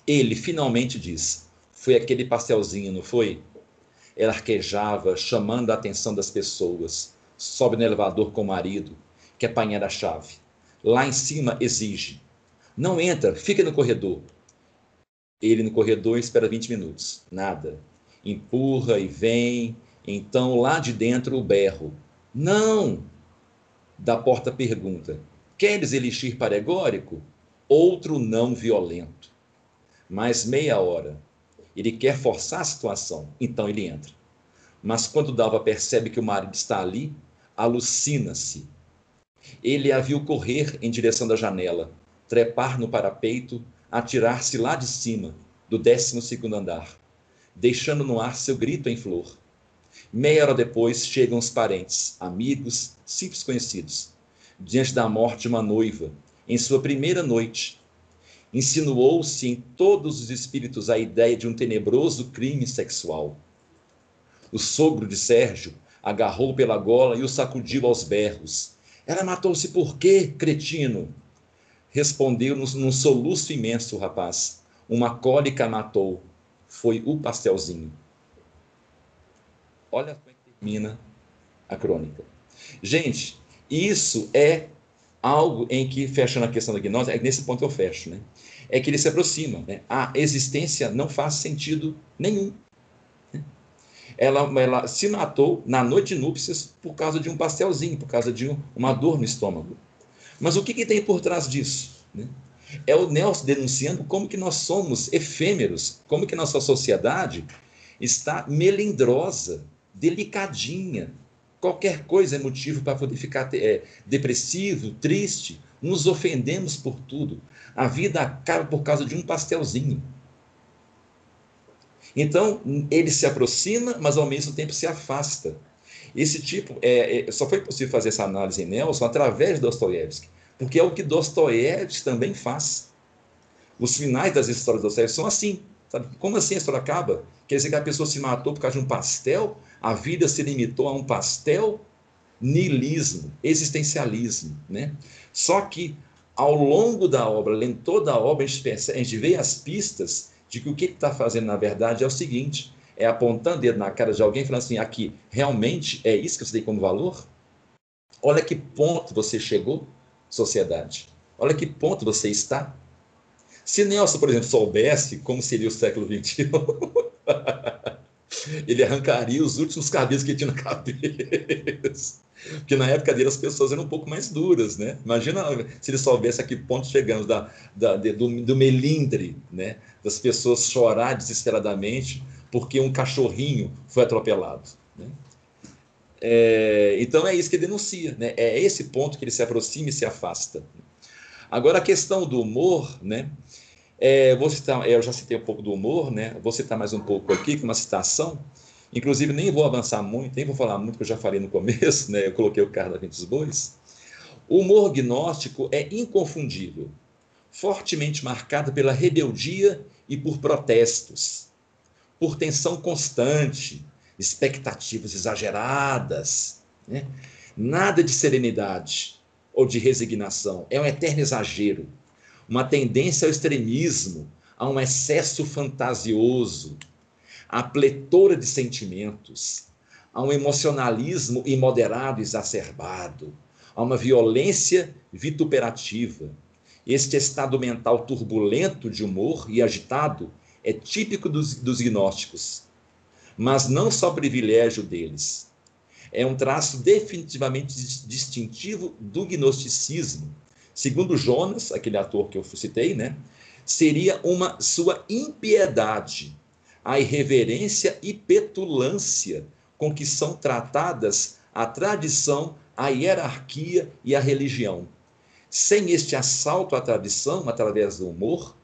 Ele finalmente diz: Foi aquele pastelzinho, não foi? Ela arquejava, chamando a atenção das pessoas. Sobe no elevador com o marido, que apanhar a chave. Lá em cima exige: Não entra, fica no corredor. Ele no corredor espera 20 minutos. Nada. Empurra e vem. Então lá de dentro o berro. Não! Da porta pergunta: Queres elixir paregórico? Outro não violento. Mais meia hora. Ele quer forçar a situação, então ele entra. Mas quando Dalva percebe que o marido está ali, alucina-se. Ele a viu correr em direção da janela, trepar no parapeito, atirar-se lá de cima, do décimo segundo andar, deixando no ar seu grito em flor. Meia hora depois chegam os parentes, amigos, simples conhecidos, diante da morte de uma noiva, em sua primeira noite. Insinuou-se em todos os espíritos a ideia de um tenebroso crime sexual. O sogro de Sérgio agarrou pela gola e o sacudiu aos berros. Ela matou-se por quê, cretino? Respondeu num soluço imenso o rapaz. Uma cólica matou. Foi o pastelzinho. Olha como é que termina a crônica. Gente, isso é algo em que, fechando a questão da gnose, é nesse ponto eu fecho, né? É que ele se aproxima. Né? A existência não faz sentido nenhum. Né? Ela, ela se matou na noite de núpcias por causa de um pastelzinho, por causa de um, uma dor no estômago. Mas o que, que tem por trás disso? Né? É o Nelson denunciando como que nós somos efêmeros, como que nossa sociedade está melindrosa, delicadinha. Qualquer coisa é motivo para poder ficar é, depressivo, triste. Nos ofendemos por tudo. A vida acaba por causa de um pastelzinho. Então, ele se aproxima, mas ao mesmo tempo se afasta. Esse tipo, é, é, só foi possível fazer essa análise em Nelson através de Dostoiévski, porque é o que Dostoiévski também faz. Os finais das histórias de Dostoiévski são assim. Sabe? Como assim a história acaba? Quer dizer que a pessoa se matou por causa de um pastel? A vida se limitou a um pastel? Nilismo, existencialismo. Né? Só que, ao longo da obra, lendo toda a obra, a gente, percebe, a gente vê as pistas de que o que ele está fazendo, na verdade, é o seguinte: é apontando o dedo na cara de alguém falando assim, aqui, realmente é isso que você tem como valor? Olha que ponto você chegou, sociedade. Olha que ponto você está. Se Nelson, por exemplo, soubesse como seria o século XXI, ele arrancaria os últimos cabelos que tinha na cabeça. Porque na época dele as pessoas eram um pouco mais duras, né? Imagina se ele soubesse a que ponto chegamos da, da do, do melindre, né? Das pessoas chorar desesperadamente porque um cachorrinho foi atropelado. Né? É, então é isso que denuncia, né? é esse ponto que ele se aproxima e se afasta. Agora a questão do humor, né? É, vou citar, eu já citei um pouco do humor, né? Vou citar mais um pouco aqui, com uma citação. Inclusive, nem vou avançar muito, nem vou falar muito, que eu já falei no começo, né? Eu coloquei o carro da frente dos bois. O humor gnóstico é inconfundível, fortemente marcado pela rebeldia e por protestos por tensão constante, expectativas exageradas, né? nada de serenidade ou de resignação, é um eterno exagero, uma tendência ao extremismo, a um excesso fantasioso, a pletora de sentimentos, a um emocionalismo imoderado exacerbado, a uma violência vituperativa. Este estado mental turbulento de humor e agitado é típico dos, dos gnósticos, mas não só privilégio deles. É um traço definitivamente distintivo do gnosticismo. Segundo Jonas, aquele ator que eu citei, né, seria uma sua impiedade, a irreverência e petulância com que são tratadas a tradição, a hierarquia e a religião. Sem este assalto à tradição através do humor,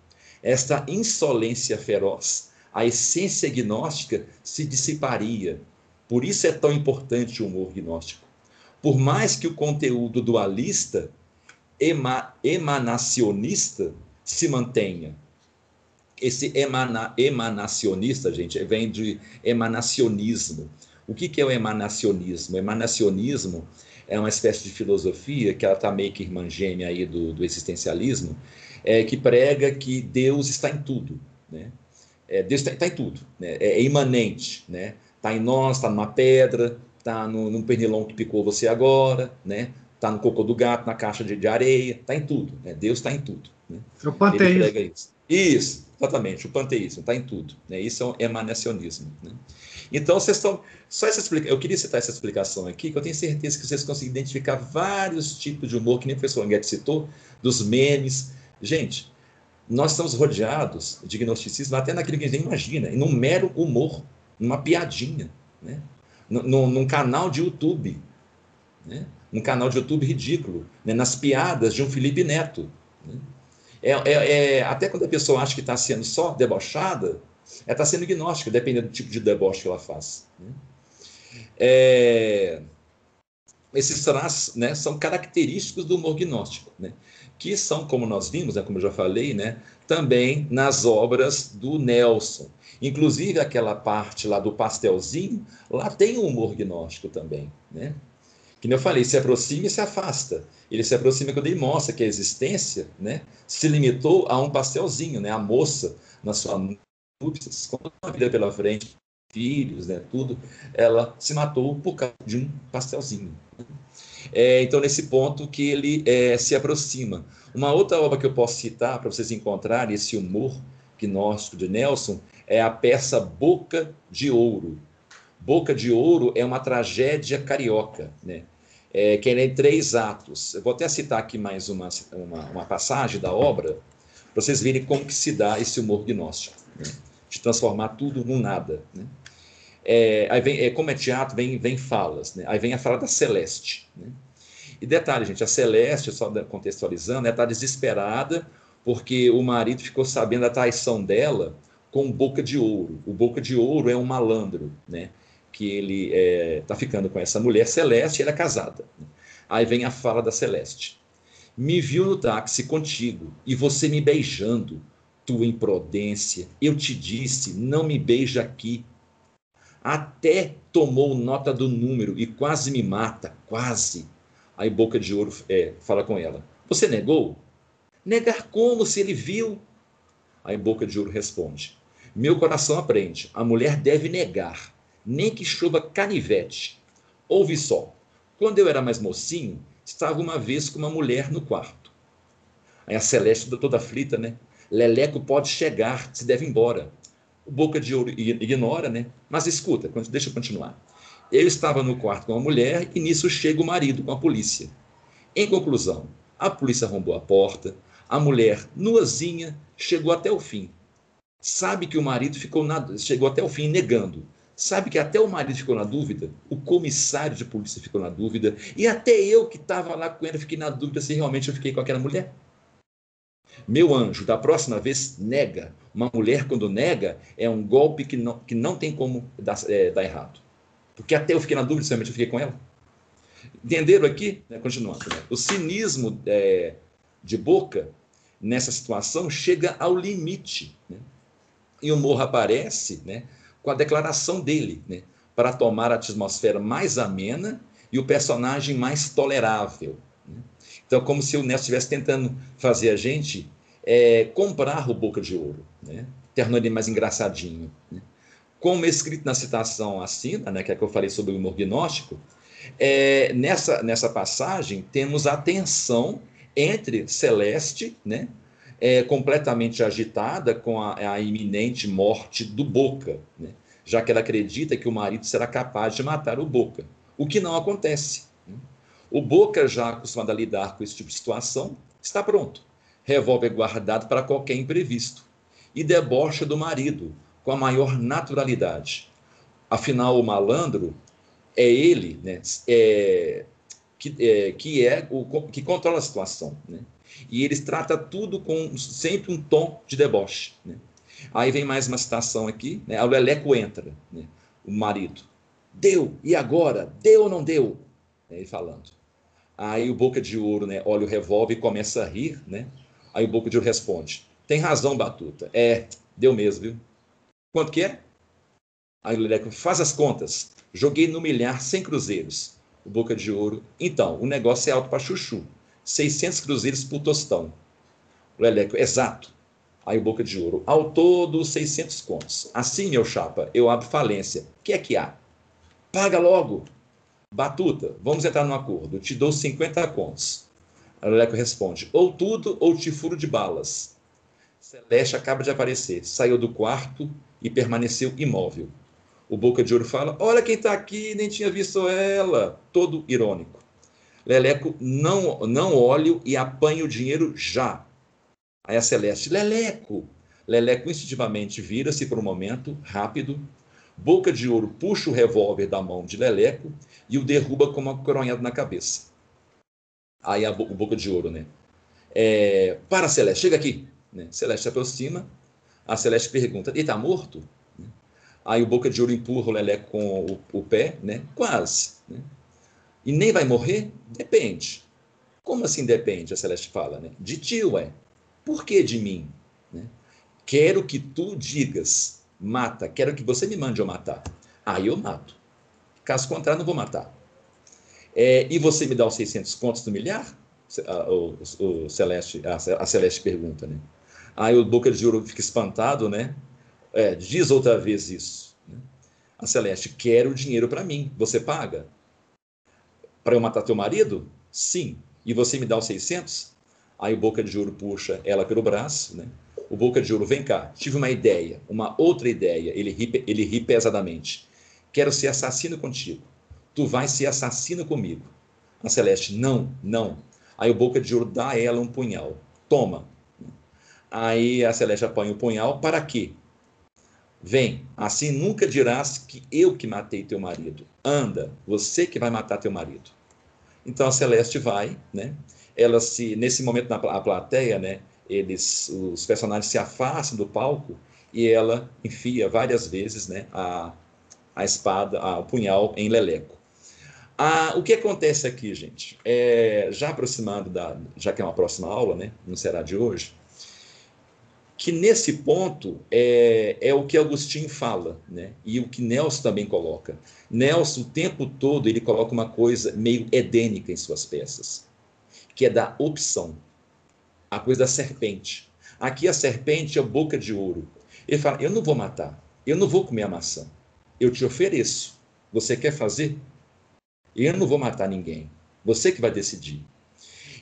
esta insolência feroz, a essência gnóstica se dissiparia. Por isso é tão importante o humor gnóstico. Por mais que o conteúdo dualista, ema, emanacionista, se mantenha. Esse emana, emanacionista, gente, vem de emanacionismo. O que, que é o emanacionismo? O emanacionismo é uma espécie de filosofia que ela está meio que irmã gêmea aí do, do existencialismo, é, que prega que Deus está em tudo, né? É, Deus está, tá em tudo, né? é, é imanente, né? Está em nós, está numa pedra, está num pernilão que picou você agora, né? Está no cocô do gato, na caixa de, de areia, está em tudo, né? Deus está em tudo. Né? O panteísmo. Isso. isso, exatamente, o panteísmo está em tudo, né? Isso é um emanacionismo, né? Então, vocês estão. Só essa explicação. Eu queria citar essa explicação aqui, que eu tenho certeza que vocês conseguem identificar vários tipos de humor, que nem o professor Anguete citou, dos memes. Gente, nós estamos rodeados de gnosticismo até naquilo que a gente nem imagina, e num mero humor, numa piadinha, né? num, num canal de YouTube, né? num canal de YouTube ridículo, né? nas piadas de um Felipe Neto. Né? É, é, é, até quando a pessoa acha que está sendo só debochada, ela está sendo gnóstica, dependendo do tipo de deboche que ela faz. Né? É, esses traços né, são característicos do humor gnóstico, né, que são, como nós vimos, né, como eu já falei, né, também nas obras do Nelson. Inclusive aquela parte lá do pastelzinho, lá tem um humor gnóstico também. Né? Que eu falei, se aproxima e se afasta. Ele se aproxima quando ele mostra que a existência né, se limitou a um pastelzinho, né? a moça na sua núpcias, com a vida pela frente, filhos, né, tudo, ela se matou por causa de um pastelzinho. É, então, nesse ponto que ele é, se aproxima. Uma outra obra que eu posso citar para vocês encontrarem esse humor gnóstico de Nelson é a peça Boca de Ouro. Boca de Ouro é uma tragédia carioca, né? É, que é em três atos. Eu vou até citar aqui mais uma, uma, uma passagem da obra, para vocês verem como que se dá esse humor gnóstico. Né? de transformar tudo num nada. Né? É, aí vem, é, como é teatro, vem, vem falas. Né? Aí vem a fala da Celeste. Né? E detalhe, gente, a Celeste, só contextualizando, está desesperada porque o marido ficou sabendo da traição dela com boca de ouro. O boca de ouro é um malandro, né? Que ele está é, tá ficando com essa mulher Celeste, ela é casada. Né? Aí vem a fala da Celeste. Me viu no táxi contigo e você me beijando tua imprudência. Eu te disse, não me beija aqui. Até tomou nota do número e quase me mata, quase. Aí Boca de Ouro é, fala com ela: Você negou? Negar como se ele viu? Aí Boca de Ouro responde: Meu coração aprende, a mulher deve negar, nem que chova canivete. Ouve só, quando eu era mais mocinho, estava uma vez com uma mulher no quarto. Aí a Celeste, toda aflita, né? Leleco pode chegar, se deve embora. O Boca de Ouro ignora, né? Mas escuta, deixa eu continuar. Eu estava no quarto com a mulher e nisso chega o marido com a polícia. Em conclusão, a polícia arrombou a porta, a mulher, nuazinha, chegou até o fim. Sabe que o marido ficou na, chegou até o fim negando. Sabe que até o marido ficou na dúvida, o comissário de polícia ficou na dúvida, e até eu que estava lá com ele fiquei na dúvida se realmente eu fiquei com aquela mulher. Meu anjo, da próxima vez, nega. Uma mulher, quando nega, é um golpe que não, que não tem como dar, é, dar errado. Porque até eu fiquei na dúvida se realmente eu fiquei com ela. Entenderam aqui? Né? Continuando. Né? O cinismo é, de boca, nessa situação, chega ao limite. Né? E o morro aparece né, com a declaração dele, né, para tomar a atmosfera mais amena e o personagem mais tolerável. Então, como se o Nelson estivesse tentando fazer a gente é, comprar o Boca de Ouro, né? tornando ele mais engraçadinho. Né? Como escrito na citação assina, né, que é que eu falei sobre o humor gnóstico, é, nessa, nessa passagem temos a tensão entre Celeste, né, é completamente agitada com a, a iminente morte do Boca, né? já que ela acredita que o marido será capaz de matar o Boca, o que não acontece. Né? O Boca, já acostumado a lidar com esse tipo de situação, está pronto. Revólver guardado para qualquer imprevisto. E debocha do marido com a maior naturalidade. Afinal, o malandro é ele né, é, que, é, que é o que controla a situação. Né? E eles tratam tudo com sempre um tom de deboche. Né? Aí vem mais uma citação aqui, né? o Leleco entra, né? o marido. Deu, e agora? Deu ou não deu? Ele falando. Aí o Boca de Ouro né, olha o revólver e começa a rir, né? Aí o Boca de Ouro responde: Tem razão, Batuta. É, deu mesmo, viu? Quanto que é? Aí o Leleco faz as contas. Joguei no milhar 100 cruzeiros. O Boca de Ouro. Então, o negócio é alto para chuchu. 600 cruzeiros por tostão. O Leleco, exato. Aí o Boca de Ouro. Ao todo, 600 contos. Assim, meu chapa, eu abro falência. O que é que há? Paga logo. Batuta, vamos entrar num acordo. Te dou 50 contos. A Leleco responde: ou tudo ou te furo de balas. Celeste acaba de aparecer, saiu do quarto e permaneceu imóvel. O Boca de Ouro fala: Olha quem está aqui, nem tinha visto ela. Todo irônico. Leleco, não, não olho e apanho o dinheiro já. Aí a Celeste: Leleco. Leleco instintivamente vira-se por um momento, rápido, Boca de Ouro puxa o revólver da mão de Leleco e o derruba com uma coronhada na cabeça. Aí a, o Boca de Ouro, né? É, para, Celeste, chega aqui. Né? Celeste se aproxima. A Celeste pergunta: ele está morto? Né? Aí o Boca de Ouro empurra o Leleco com o, o pé, né? Quase. Né? E nem vai morrer? Depende. Como assim depende? A Celeste fala, né? De ti, ué. Por que de mim? Né? Quero que tu digas mata, quero que você me mande eu matar. Aí eu mato. Caso contrário, não vou matar. É, e você me dá os 600 contos do milhar? O, o, o Celeste, a, a, Celeste pergunta, né? Aí o Boca de Ouro fica espantado, né? É, diz outra vez isso. Né? A Celeste, quero o dinheiro para mim. Você paga? Para eu matar teu marido? Sim. E você me dá os 600? Aí o Boca de Ouro puxa ela pelo braço, né? o Boca de Ouro, vem cá, tive uma ideia, uma outra ideia. Ele ri, ele ri pesadamente. Quero ser assassino contigo. Tu vais ser assassino comigo. A Celeste, não, não. Aí o Boca de Ouro dá a ela um punhal. Toma. Aí a Celeste apanha o punhal, para quê? Vem, assim nunca dirás que eu que matei teu marido. Anda, você que vai matar teu marido. Então a Celeste vai, né? Ela se, nesse momento na plateia, né? eles, os personagens se afastam do palco e ela enfia várias vezes né, a, a espada, a, o punhal em Leleco. O que acontece aqui, gente? É, já aproximando da, já que é uma próxima aula, né, não será de hoje, que nesse ponto é, é o que Agostinho fala, né, e o que Nelson também coloca. Nelson, o tempo todo, ele coloca uma coisa meio edênica em suas peças, que é da opção a coisa da serpente. Aqui a serpente é boca de ouro. Ele fala: Eu não vou matar, eu não vou comer a maçã. Eu te ofereço. Você quer fazer? Eu não vou matar ninguém. Você que vai decidir.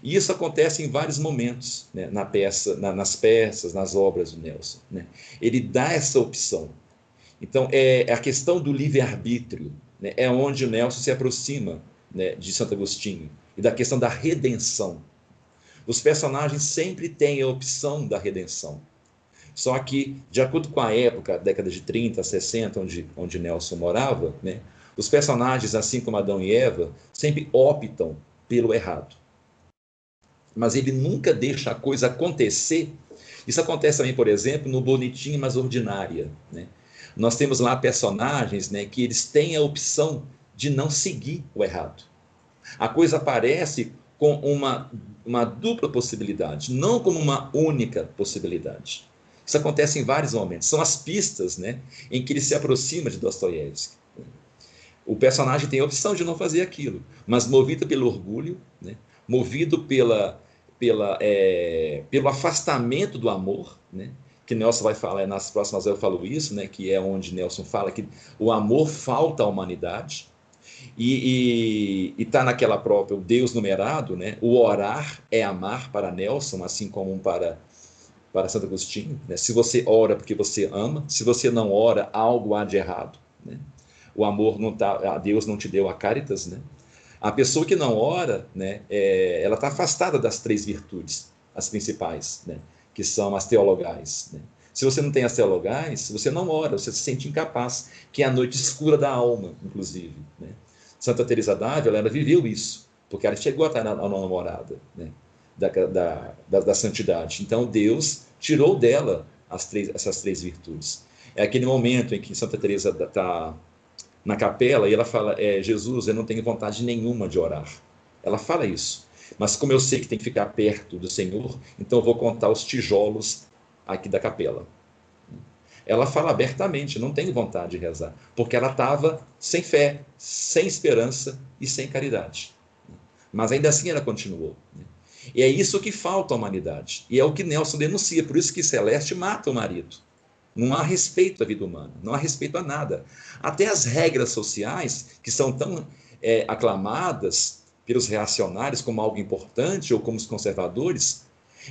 E isso acontece em vários momentos né, na peça, na, nas peças, nas obras do Nelson. Né? Ele dá essa opção. Então, é, é a questão do livre-arbítrio né, é onde o Nelson se aproxima né, de Santo Agostinho e da questão da redenção. Os personagens sempre têm a opção da redenção. Só que, de acordo com a época, década de 30, 60, onde, onde Nelson morava, né, os personagens, assim como Adão e Eva, sempre optam pelo errado. Mas ele nunca deixa a coisa acontecer. Isso acontece também, por exemplo, no Bonitinho Mas Ordinária. Né? Nós temos lá personagens né, que eles têm a opção de não seguir o errado. A coisa aparece com uma, uma dupla possibilidade, não como uma única possibilidade. Isso acontece em vários momentos. São as pistas né, em que ele se aproxima de Dostoiévski. O personagem tem a opção de não fazer aquilo, mas movido pelo orgulho, né, movido pela, pela, é, pelo afastamento do amor, né, que Nelson vai falar, nas próximas eu falo isso, né, que é onde Nelson fala que o amor falta à humanidade, e está naquela própria, o Deus numerado, né? o orar é amar para Nelson, assim como para, para Santo Agostinho. Né? Se você ora porque você ama, se você não ora, algo há de errado. Né? O amor não tá, a Deus não te deu a caritas, né? A pessoa que não ora, né, é, ela está afastada das três virtudes, as principais, né, que são as teologais. Né? Se você não tem as teologais, você não ora, você se sente incapaz, que é a noite escura da alma, inclusive. Né? Santa Teresa d'Ávila, ela viveu isso, porque ela chegou a estar na, na namorada né? da, da, da, da, santidade. Então Deus tirou dela as três, essas três virtudes. É aquele momento em que Santa Teresa está na capela e ela fala: é, Jesus, eu não tenho vontade nenhuma de orar. Ela fala isso. Mas como eu sei que tem que ficar perto do Senhor, então eu vou contar os tijolos aqui da capela. Ela fala abertamente, não tenho vontade de rezar, porque ela estava sem fé, sem esperança e sem caridade. Mas ainda assim ela continuou. E é isso que falta à humanidade. E é o que Nelson denuncia, por isso que Celeste mata o marido. Não há respeito à vida humana, não há respeito a nada. Até as regras sociais, que são tão é, aclamadas pelos reacionários como algo importante ou como os conservadores,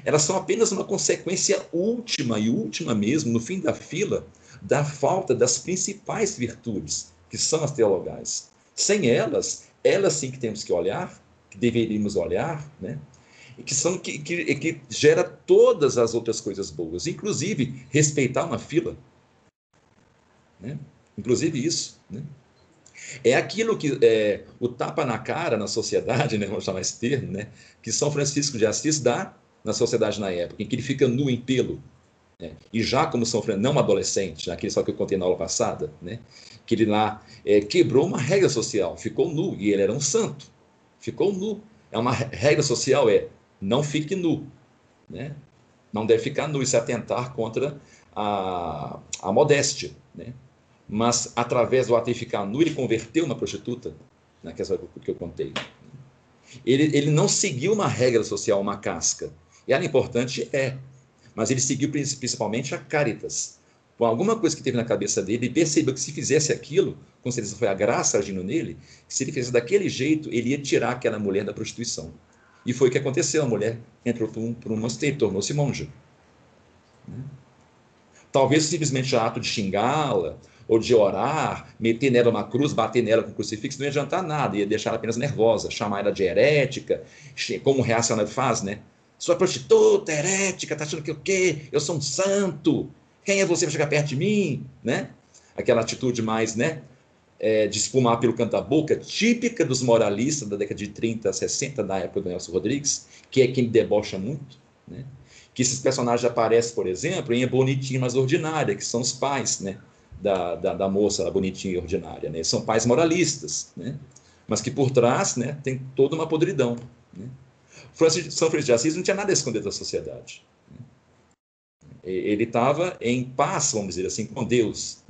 elas são apenas uma consequência última e última mesmo, no fim da fila, da falta das principais virtudes, que são as teologais. Sem elas, elas sim que temos que olhar, que deveríamos olhar, né? Que são que, que, que gera todas as outras coisas boas, inclusive respeitar uma fila, né? inclusive isso, né? É aquilo que é, o tapa na cara na sociedade, né, vamos chamar esse termo, né, que São Francisco de Assis dá na sociedade na época, em que ele fica nu em pelo. Né, e já como São Francisco, não adolescente, naquele só que eu contei na aula passada, né, que ele lá é, quebrou uma regra social, ficou nu, e ele era um santo, ficou nu. É uma regra social, é não fique nu. Né? Não deve ficar nu e se atentar contra a, a modéstia. Né? Mas, através do ato de ficar nu, ele converteu uma prostituta, né? que é que eu contei. Ele, ele não seguiu uma regra social, uma casca. E era importante? É. Mas ele seguiu principalmente a caritas. Com alguma coisa que teve na cabeça dele, ele percebeu que se fizesse aquilo, com certeza foi a graça agindo nele, se ele fizesse daquele jeito, ele ia tirar aquela mulher da prostituição. E foi o que aconteceu. A mulher entrou por um, mosteiro, tornou-se monja. Né? Talvez simplesmente o ato de xingá-la, ou de orar, meter nela uma cruz, bater nela com um crucifixo, não ia adiantar nada, ia deixar ela apenas nervosa, chamar ela de herética, como o reacionário faz, né? Sua prostituta, herética, tá achando que o quê? Eu sou um santo. Quem é você para chegar perto de mim? Né? Aquela atitude mais, né? É, de espumar pelo canto-boca, típica dos moralistas da década de 30, 60, da época do Nelson Rodrigues, que é quem debocha muito, né? que esses personagens aparecem, por exemplo, em A Bonitinha Mas Ordinária, que são os pais né? da, da, da moça bonitinha e ordinária. Né? São pais moralistas, né? mas que por trás né, tem toda uma podridão. Né? São Francisco de Assis não tinha nada a esconder da sociedade. Né? Ele estava em paz, vamos dizer assim, com Deus.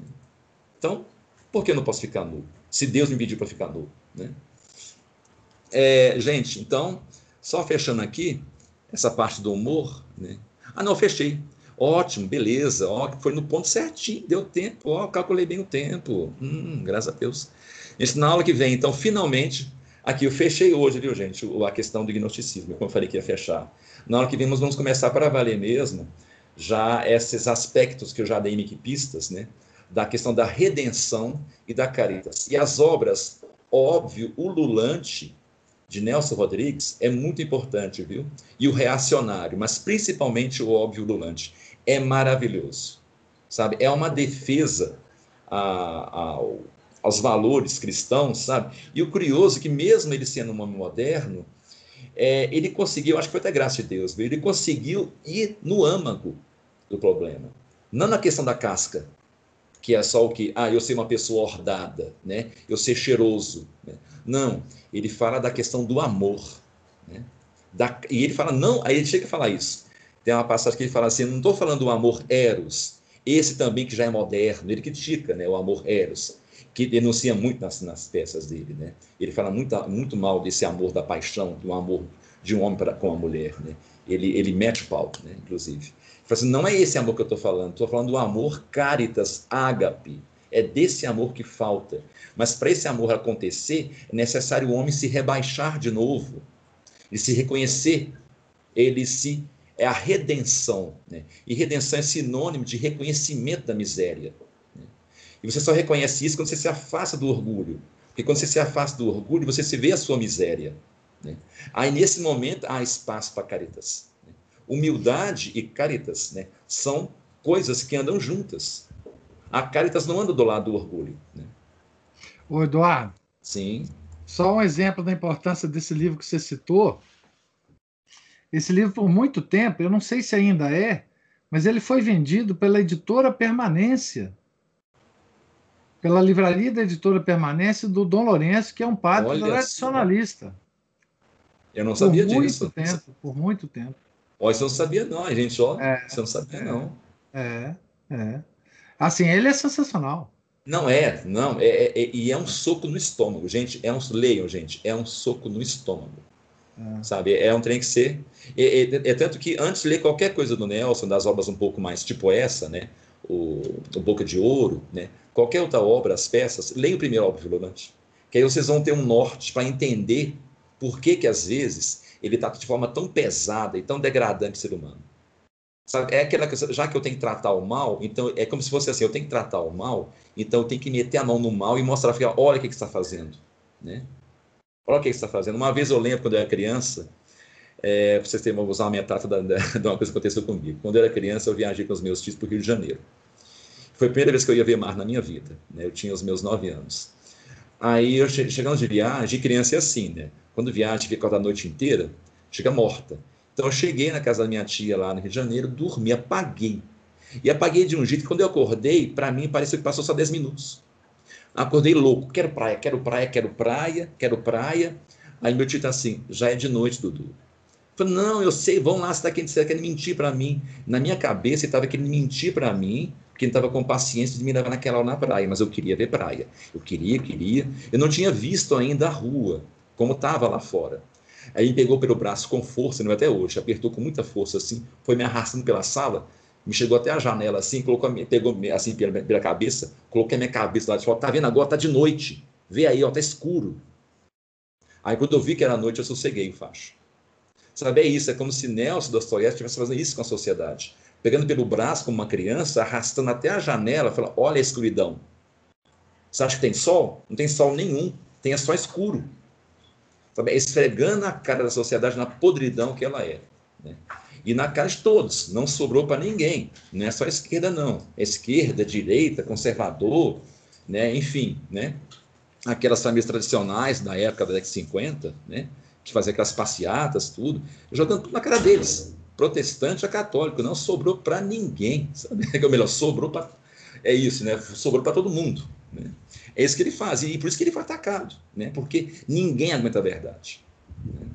Então, por que eu não posso ficar nu? Se Deus me pediu para ficar nu. Né? É, gente, então, só fechando aqui, essa parte do humor. Né? Ah, não, fechei. Ótimo, beleza. Ó, foi no ponto certinho, deu tempo. Ó, calculei bem o tempo. Hum, graças a Deus. Gente, na aula que vem, então, finalmente, aqui eu fechei hoje, viu, gente, a questão do gnosticismo, como eu falei que ia fechar. Na aula que vem, nós vamos começar para valer mesmo já esses aspectos que eu já dei em pistas, né? Da questão da redenção e da caritas. E as obras, óbvio, o Lulante, de Nelson Rodrigues, é muito importante, viu? E o Reacionário, mas principalmente o óbvio Lulante, é maravilhoso, sabe? É uma defesa a, aos valores cristãos, sabe? E o curioso é que mesmo ele sendo um homem moderno, é, ele conseguiu, acho que foi até graça de Deus, viu? ele conseguiu ir no âmago do problema, não na questão da casca, que é só o que, ah, eu ser uma pessoa ordada, né? Eu ser cheiroso. Né? Não, ele fala da questão do amor, né? Da, e ele fala, não, aí ele chega a falar isso. Tem uma passagem que ele fala assim, não estou falando do amor eros, esse também que já é moderno, ele critica né, o amor eros, que denuncia muito nas, nas peças dele, né? Ele fala muito, muito mal desse amor da paixão, do amor de um homem para com a mulher, né? Ele, ele mete o pau, né, inclusive. Assim, não é esse amor que eu estou falando, estou falando do amor caritas, ágape. É desse amor que falta. Mas para esse amor acontecer, é necessário o homem se rebaixar de novo, ele se reconhecer, ele se é a redenção. Né? E redenção é sinônimo de reconhecimento da miséria. Né? E você só reconhece isso quando você se afasta do orgulho. Porque quando você se afasta do orgulho, você se vê a sua miséria. Né? Aí, nesse momento, há espaço para caritas. Né? Humildade e caritas né? são coisas que andam juntas. A caritas não anda do lado do orgulho. Né? Ô, Eduardo. Sim. Só um exemplo da importância desse livro que você citou. Esse livro, por muito tempo, eu não sei se ainda é, mas ele foi vendido pela editora Permanência. Pela livraria da editora Permanência do Dom Lourenço, que é um padre Olha tradicionalista. Eu não sabia por disso. Muito tempo, por muito tempo. Olha, você não sabia, não, a gente, ó. É, você não sabia, é, não. É, é. Assim, ele é sensacional. Não é, não, é, é, é, e é um soco no estômago, gente. É um, leiam, gente, é um soco no estômago. É. Sabe? É um trem que ser. É, é, é, tanto que antes de ler qualquer coisa do Nelson, das obras um pouco mais tipo essa, né? O, o Boca de Ouro, né? Qualquer outra obra, as peças, leiam o primeiro obra Vilolante. Que aí vocês vão ter um norte para entender por que, que às vezes ele está de forma tão pesada e tão degradante o ser humano. Sabe? É aquela questão, já que eu tenho que tratar o mal, então é como se fosse assim, eu tenho que tratar o mal, então eu tenho que meter a mão no mal e mostrar, olha o que, que está fazendo, né? Olha o que, que está fazendo. Uma vez eu lembro, quando eu era criança, é, vocês terem, vou usar uma metáfora da, da, de uma coisa que aconteceu comigo. Quando eu era criança, eu viajei com os meus tios para o Rio de Janeiro. Foi a primeira vez que eu ia ver mar na minha vida, né? Eu tinha os meus nove anos. Aí, eu che chegando de viagem, criança é assim, né? Quando viaja, fica a noite inteira, chega morta. Então eu cheguei na casa da minha tia lá no Rio de Janeiro, dormi, apaguei. E apaguei de um jeito que quando eu acordei, para mim pareceu que passou só 10 minutos. Acordei louco, quero praia, quero praia, quero praia, quero praia. Aí meu tio tá assim, já é de noite, Dudu. Falei, não, eu sei, vão lá, você está tá querendo mentir para mim. Na minha cabeça, ele estava querendo mentir para mim, porque ele estava com paciência de me levar naquela hora na praia, mas eu queria ver praia. Eu queria, queria. Eu não tinha visto ainda a rua, como estava lá fora. Aí me pegou pelo braço com força, não é até hoje, apertou com muita força assim, foi me arrastando pela sala, me chegou até a janela assim, colocou pegou assim pela, pela cabeça, coloquei a minha cabeça lá de fora, tá vendo agora? Tá de noite, vê aí, ó, tá escuro. Aí quando eu vi que era noite, eu sosseguei o facho. Sabe, é isso, é como se Nelson Dostoiévski estivesse fazendo isso com a sociedade. Pegando pelo braço como uma criança, arrastando até a janela, falando, olha a escuridão. Você acha que tem sol? Não tem sol nenhum, tem é só escuro sabe? esfregando a cara da sociedade na podridão que ela é. Né? E na cara de todos, não sobrou para ninguém. Não é só a esquerda, não. Esquerda, direita, conservador, né? enfim, né? aquelas famílias tradicionais da época da década de 50, né? que faziam aquelas passeatas, tudo, jogando tudo na cara deles. Protestante a católico, não sobrou para ninguém. Sabe? Ou melhor, sobrou para. É isso, né? Sobrou para todo mundo. Né? É isso que ele faz, e por isso que ele foi atacado, né? porque ninguém aguenta a verdade. Né?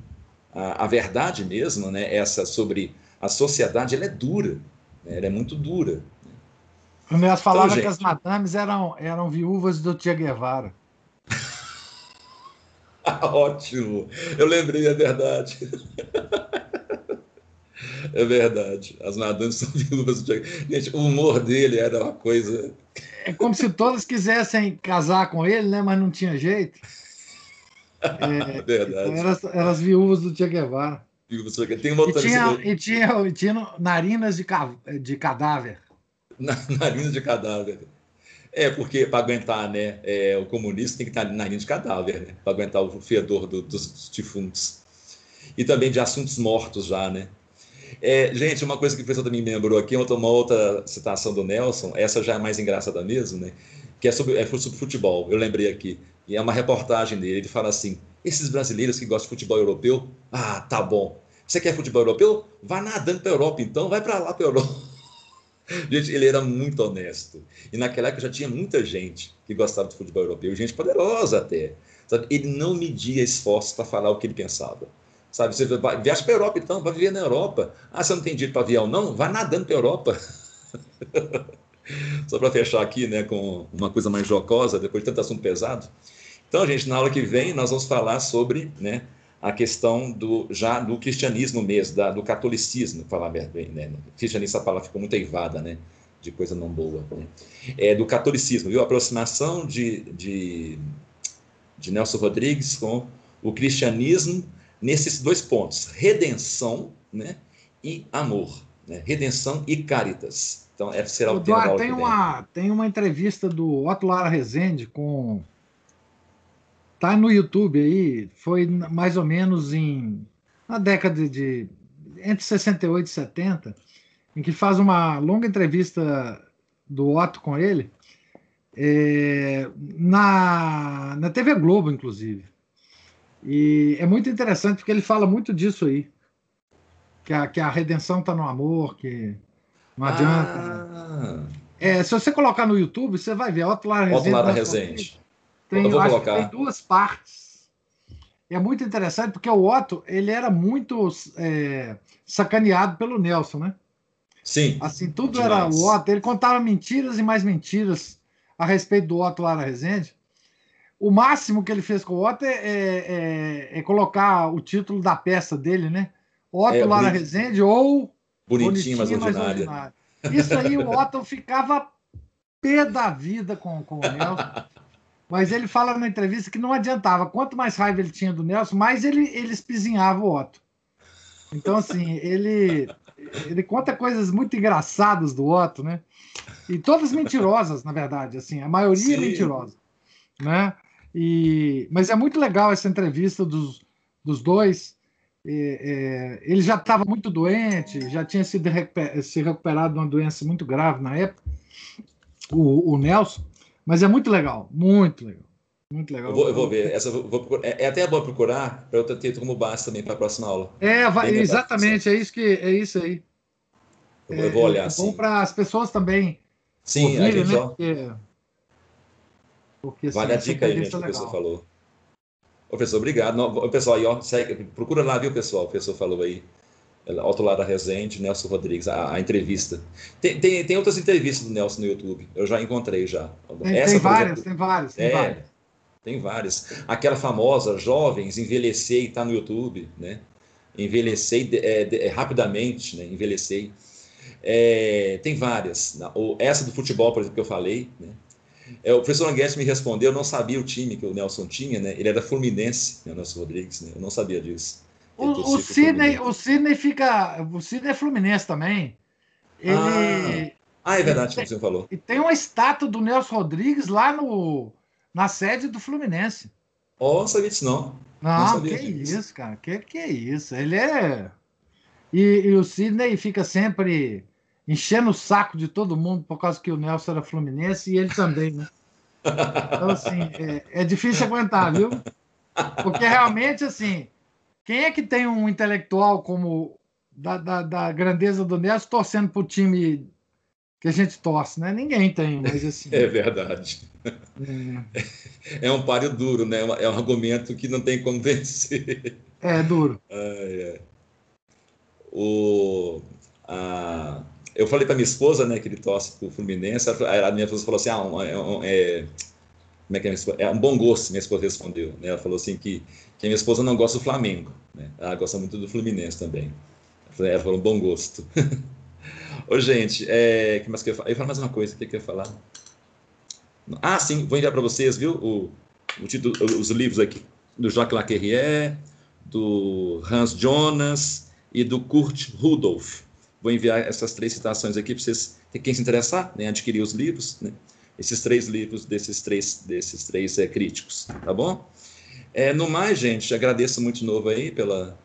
A, a, verdade mesmo, né, essa sobre a sociedade, ela é dura, né? ela é muito dura. O Nelson falava então, gente... que as madames eram, eram viúvas do Che Guevara. Ótimo, eu lembrei, é verdade. É verdade. As madames são viúvas do Che Guevara. Gente, o humor dele era uma coisa é como se todas quisessem casar com ele, né? Mas não tinha jeito. É, Verdade. Então eram, eram as viúvas do Che Guevara. Tem uma outra e, tinha, e, tinha, e tinha narinas de, de cadáver. narinas de cadáver. É, porque para aguentar né, é, o comunista tem que estar nariz de cadáver, né? Para aguentar o fedor do, dos defuntos. E também de assuntos mortos já, né? É, gente, uma coisa que o pessoal também me lembrou aqui, uma outra citação do Nelson, essa já é mais engraçada mesmo, né? Que é sobre, é sobre futebol, eu lembrei aqui. E é uma reportagem dele, ele fala assim: esses brasileiros que gostam de futebol europeu, ah, tá bom. Você quer futebol europeu? Vá nadando para a Europa, então, vai para lá para a Europa. Gente, ele era muito honesto. E naquela época já tinha muita gente que gostava de futebol europeu, gente poderosa até. Sabe? Ele não media esforços para falar o que ele pensava. Sabe, você vai, viaja para a Europa, então, vai viver na Europa. Ah, você não tem dinheiro para avião, não? Vai nadando para a Europa. Só para fechar aqui, né, com uma coisa mais jocosa, depois de tanto assunto pesado. Então, gente, na aula que vem, nós vamos falar sobre né, a questão do já do cristianismo mesmo, da, do catolicismo, falar bem, né? Cristianismo, essa palavra ficou muito eivada, né? De coisa não boa. Né? É, do catolicismo, viu? A aproximação de, de, de Nelson Rodrigues com o cristianismo nesses dois pontos, redenção né, e amor, né? redenção e caritas. Então, esse será o, o tema da tem uma Tem uma entrevista do Otto Lara Rezende com... Tá no YouTube aí, foi mais ou menos em... Na década de... Entre 68 e 70, em que faz uma longa entrevista do Otto com ele, é, na, na TV Globo, inclusive. E é muito interessante porque ele fala muito disso aí. Que a, que a redenção está no amor, que não adianta. Ah. É, se você colocar no YouTube, você vai ver Otto Lara Resende. Otto Lara Resende. Tem, eu vou colocar. tem duas partes. É muito interessante porque o Otto ele era muito é, sacaneado pelo Nelson, né? Sim. Assim, tudo demais. era o Otto. Ele contava mentiras e mais mentiras a respeito do Otto Lara Resende. O máximo que ele fez com o Otto é, é, é, é colocar o título da peça dele, né? Otto é, Lara bonito. Resende ou Bonitinho, mas ordinário. ordinário. Isso aí o Otto ficava pé da vida com, com o Nelson. Mas ele fala na entrevista que não adiantava. Quanto mais raiva ele tinha do Nelson, mais ele, ele espizinhava o Otto. Então, assim, ele, ele conta coisas muito engraçadas do Otto, né? E todas mentirosas, na verdade, assim, a maioria é Sim. é mentirosa, né? E, mas é muito legal essa entrevista dos, dos dois. É, é, ele já estava muito doente, já tinha sido recuper, se recuperado de uma doença muito grave na época, o, o Nelson. Mas é muito legal, muito legal. Muito legal. Eu vou, eu vou ver. Essa, vou, é, é, até bom procurar para eu ter como base também para a próxima aula. É, vai, exatamente, é isso que é isso aí. Eu, eu vou olhar. É, bom para as pessoas também. Sim, ouvirem, a gente né? já... Porque, porque, vale assim, a dica aí, gente, que o professor falou. Ô, professor, obrigado. Não, pessoal, aí, ó, segue, procura lá, viu, pessoal? O professor falou aí. Alto Lara Rezende, Nelson Rodrigues, a, a entrevista. Tem, tem, tem, outras entrevistas do Nelson no YouTube, eu já encontrei já. Tem, Essa, tem várias, exemplo, tem várias, tem é, várias. Tem várias. Aquela famosa Jovens, Envelhecer, está no YouTube, né? Envelhecer é, é, rapidamente, né? Envelhecer. É, tem várias. Essa do futebol, por exemplo, que eu falei, né? É, o professor Anguete me respondeu, eu não sabia o time que o Nelson tinha, né? Ele era Fluminense, né? o Nelson Rodrigues, né? Eu não sabia disso. O, o, Sidney, o Sidney fica. O Sidney é Fluminense também. Ele. Ah, ah é verdade, como você falou. E tem uma estátua do Nelson Rodrigues lá no, na sede do Fluminense. Ó, oh, sabia disso não. Não, não que disso. isso, cara. Que que é isso? Ele é. E, e, o Sidney fica sempre enchendo o saco de todo mundo por causa que o Nelson era Fluminense e ele também, né? Então, assim, é, é difícil aguentar, viu? Porque realmente, assim, quem é que tem um intelectual como da, da, da grandeza do Nelson torcendo para o time que a gente torce, né? Ninguém tem, mas assim. É verdade. É, é um páreo duro, né? É um argumento que não tem como vencer. É duro. é. O, a, eu falei para minha esposa, né, que ele torce para o Fluminense. A minha esposa falou assim: ah, um, é, é, como é que é, é um bom gosto, minha esposa respondeu. Né? Ela falou assim que, que minha esposa não gosta do Flamengo. Né? Ela gosta muito do Fluminense também. Ela falou bom gosto. Ô, gente, é, que mais que eu, eu falar mais uma coisa, o que, que eu ia falar? Ah, sim, vou enviar para vocês, viu? O, o título, os livros aqui do Jacques Laquerrière, do Hans Jonas e do Kurt Rudolph. Vou enviar essas três citações aqui para vocês, quem se interessar, né, adquirir os livros, né? esses três livros desses três, desses três é, críticos, tá bom? É, no mais, gente, agradeço muito de novo aí pela,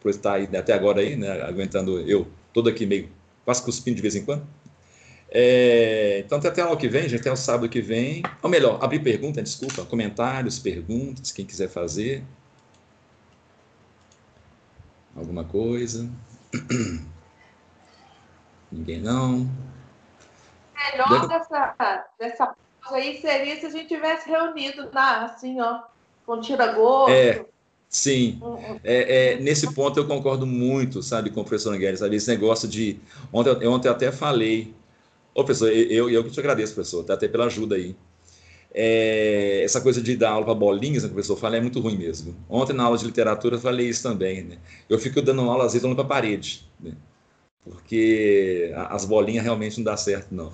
por estar aí, até agora aí, né, aguentando eu, todo aqui meio quase cuspindo de vez em quando. É, então, até aula que vem, gente, até o sábado que vem. Ou melhor, abrir pergunta, desculpa, comentários, perguntas, quem quiser fazer. Alguma coisa. Ninguém não. Melhor dessa, dessa pausa aí seria se a gente tivesse reunido na, assim, ó, com tira-gosto. É. Sim, é, é, nesse ponto eu concordo muito, sabe, com o professor Angueles, sabe, esse negócio de, ontem, ontem eu até falei, ô professor, eu, eu que te agradeço, professor, tá, até pela ajuda aí, é, essa coisa de dar aula para bolinhas, né, o professor fala, é muito ruim mesmo. Ontem na aula de literatura eu falei isso também, né, eu fico dando aula às vezes olhando para a parede, porque as bolinhas realmente não dá certo, não.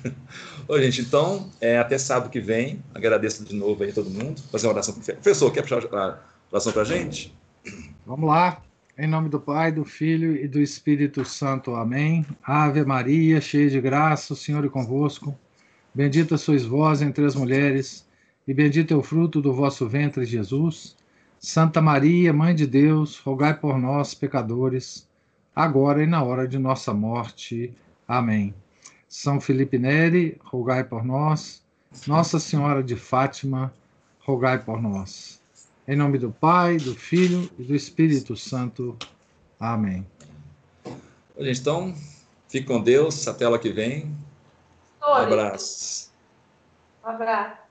Ô, gente, então, é, até sábado que vem, agradeço de novo aí a todo mundo, fazer uma oração. Professor, quer puxar oração para a gente? Vamos lá. Em nome do Pai, do Filho e do Espírito Santo. Amém. Ave Maria, cheia de graça, o Senhor é convosco. Bendita sois vós entre as mulheres, e bendito é o fruto do vosso ventre, Jesus. Santa Maria, Mãe de Deus, rogai por nós, pecadores, agora e na hora de nossa morte. Amém. São Felipe Neri, rogai por nós. Nossa Senhora de Fátima, rogai por nós. Em nome do Pai, do Filho e do Espírito Santo. Amém. Então, fique com Deus. Até lá que vem. Um abraço. Um abraço.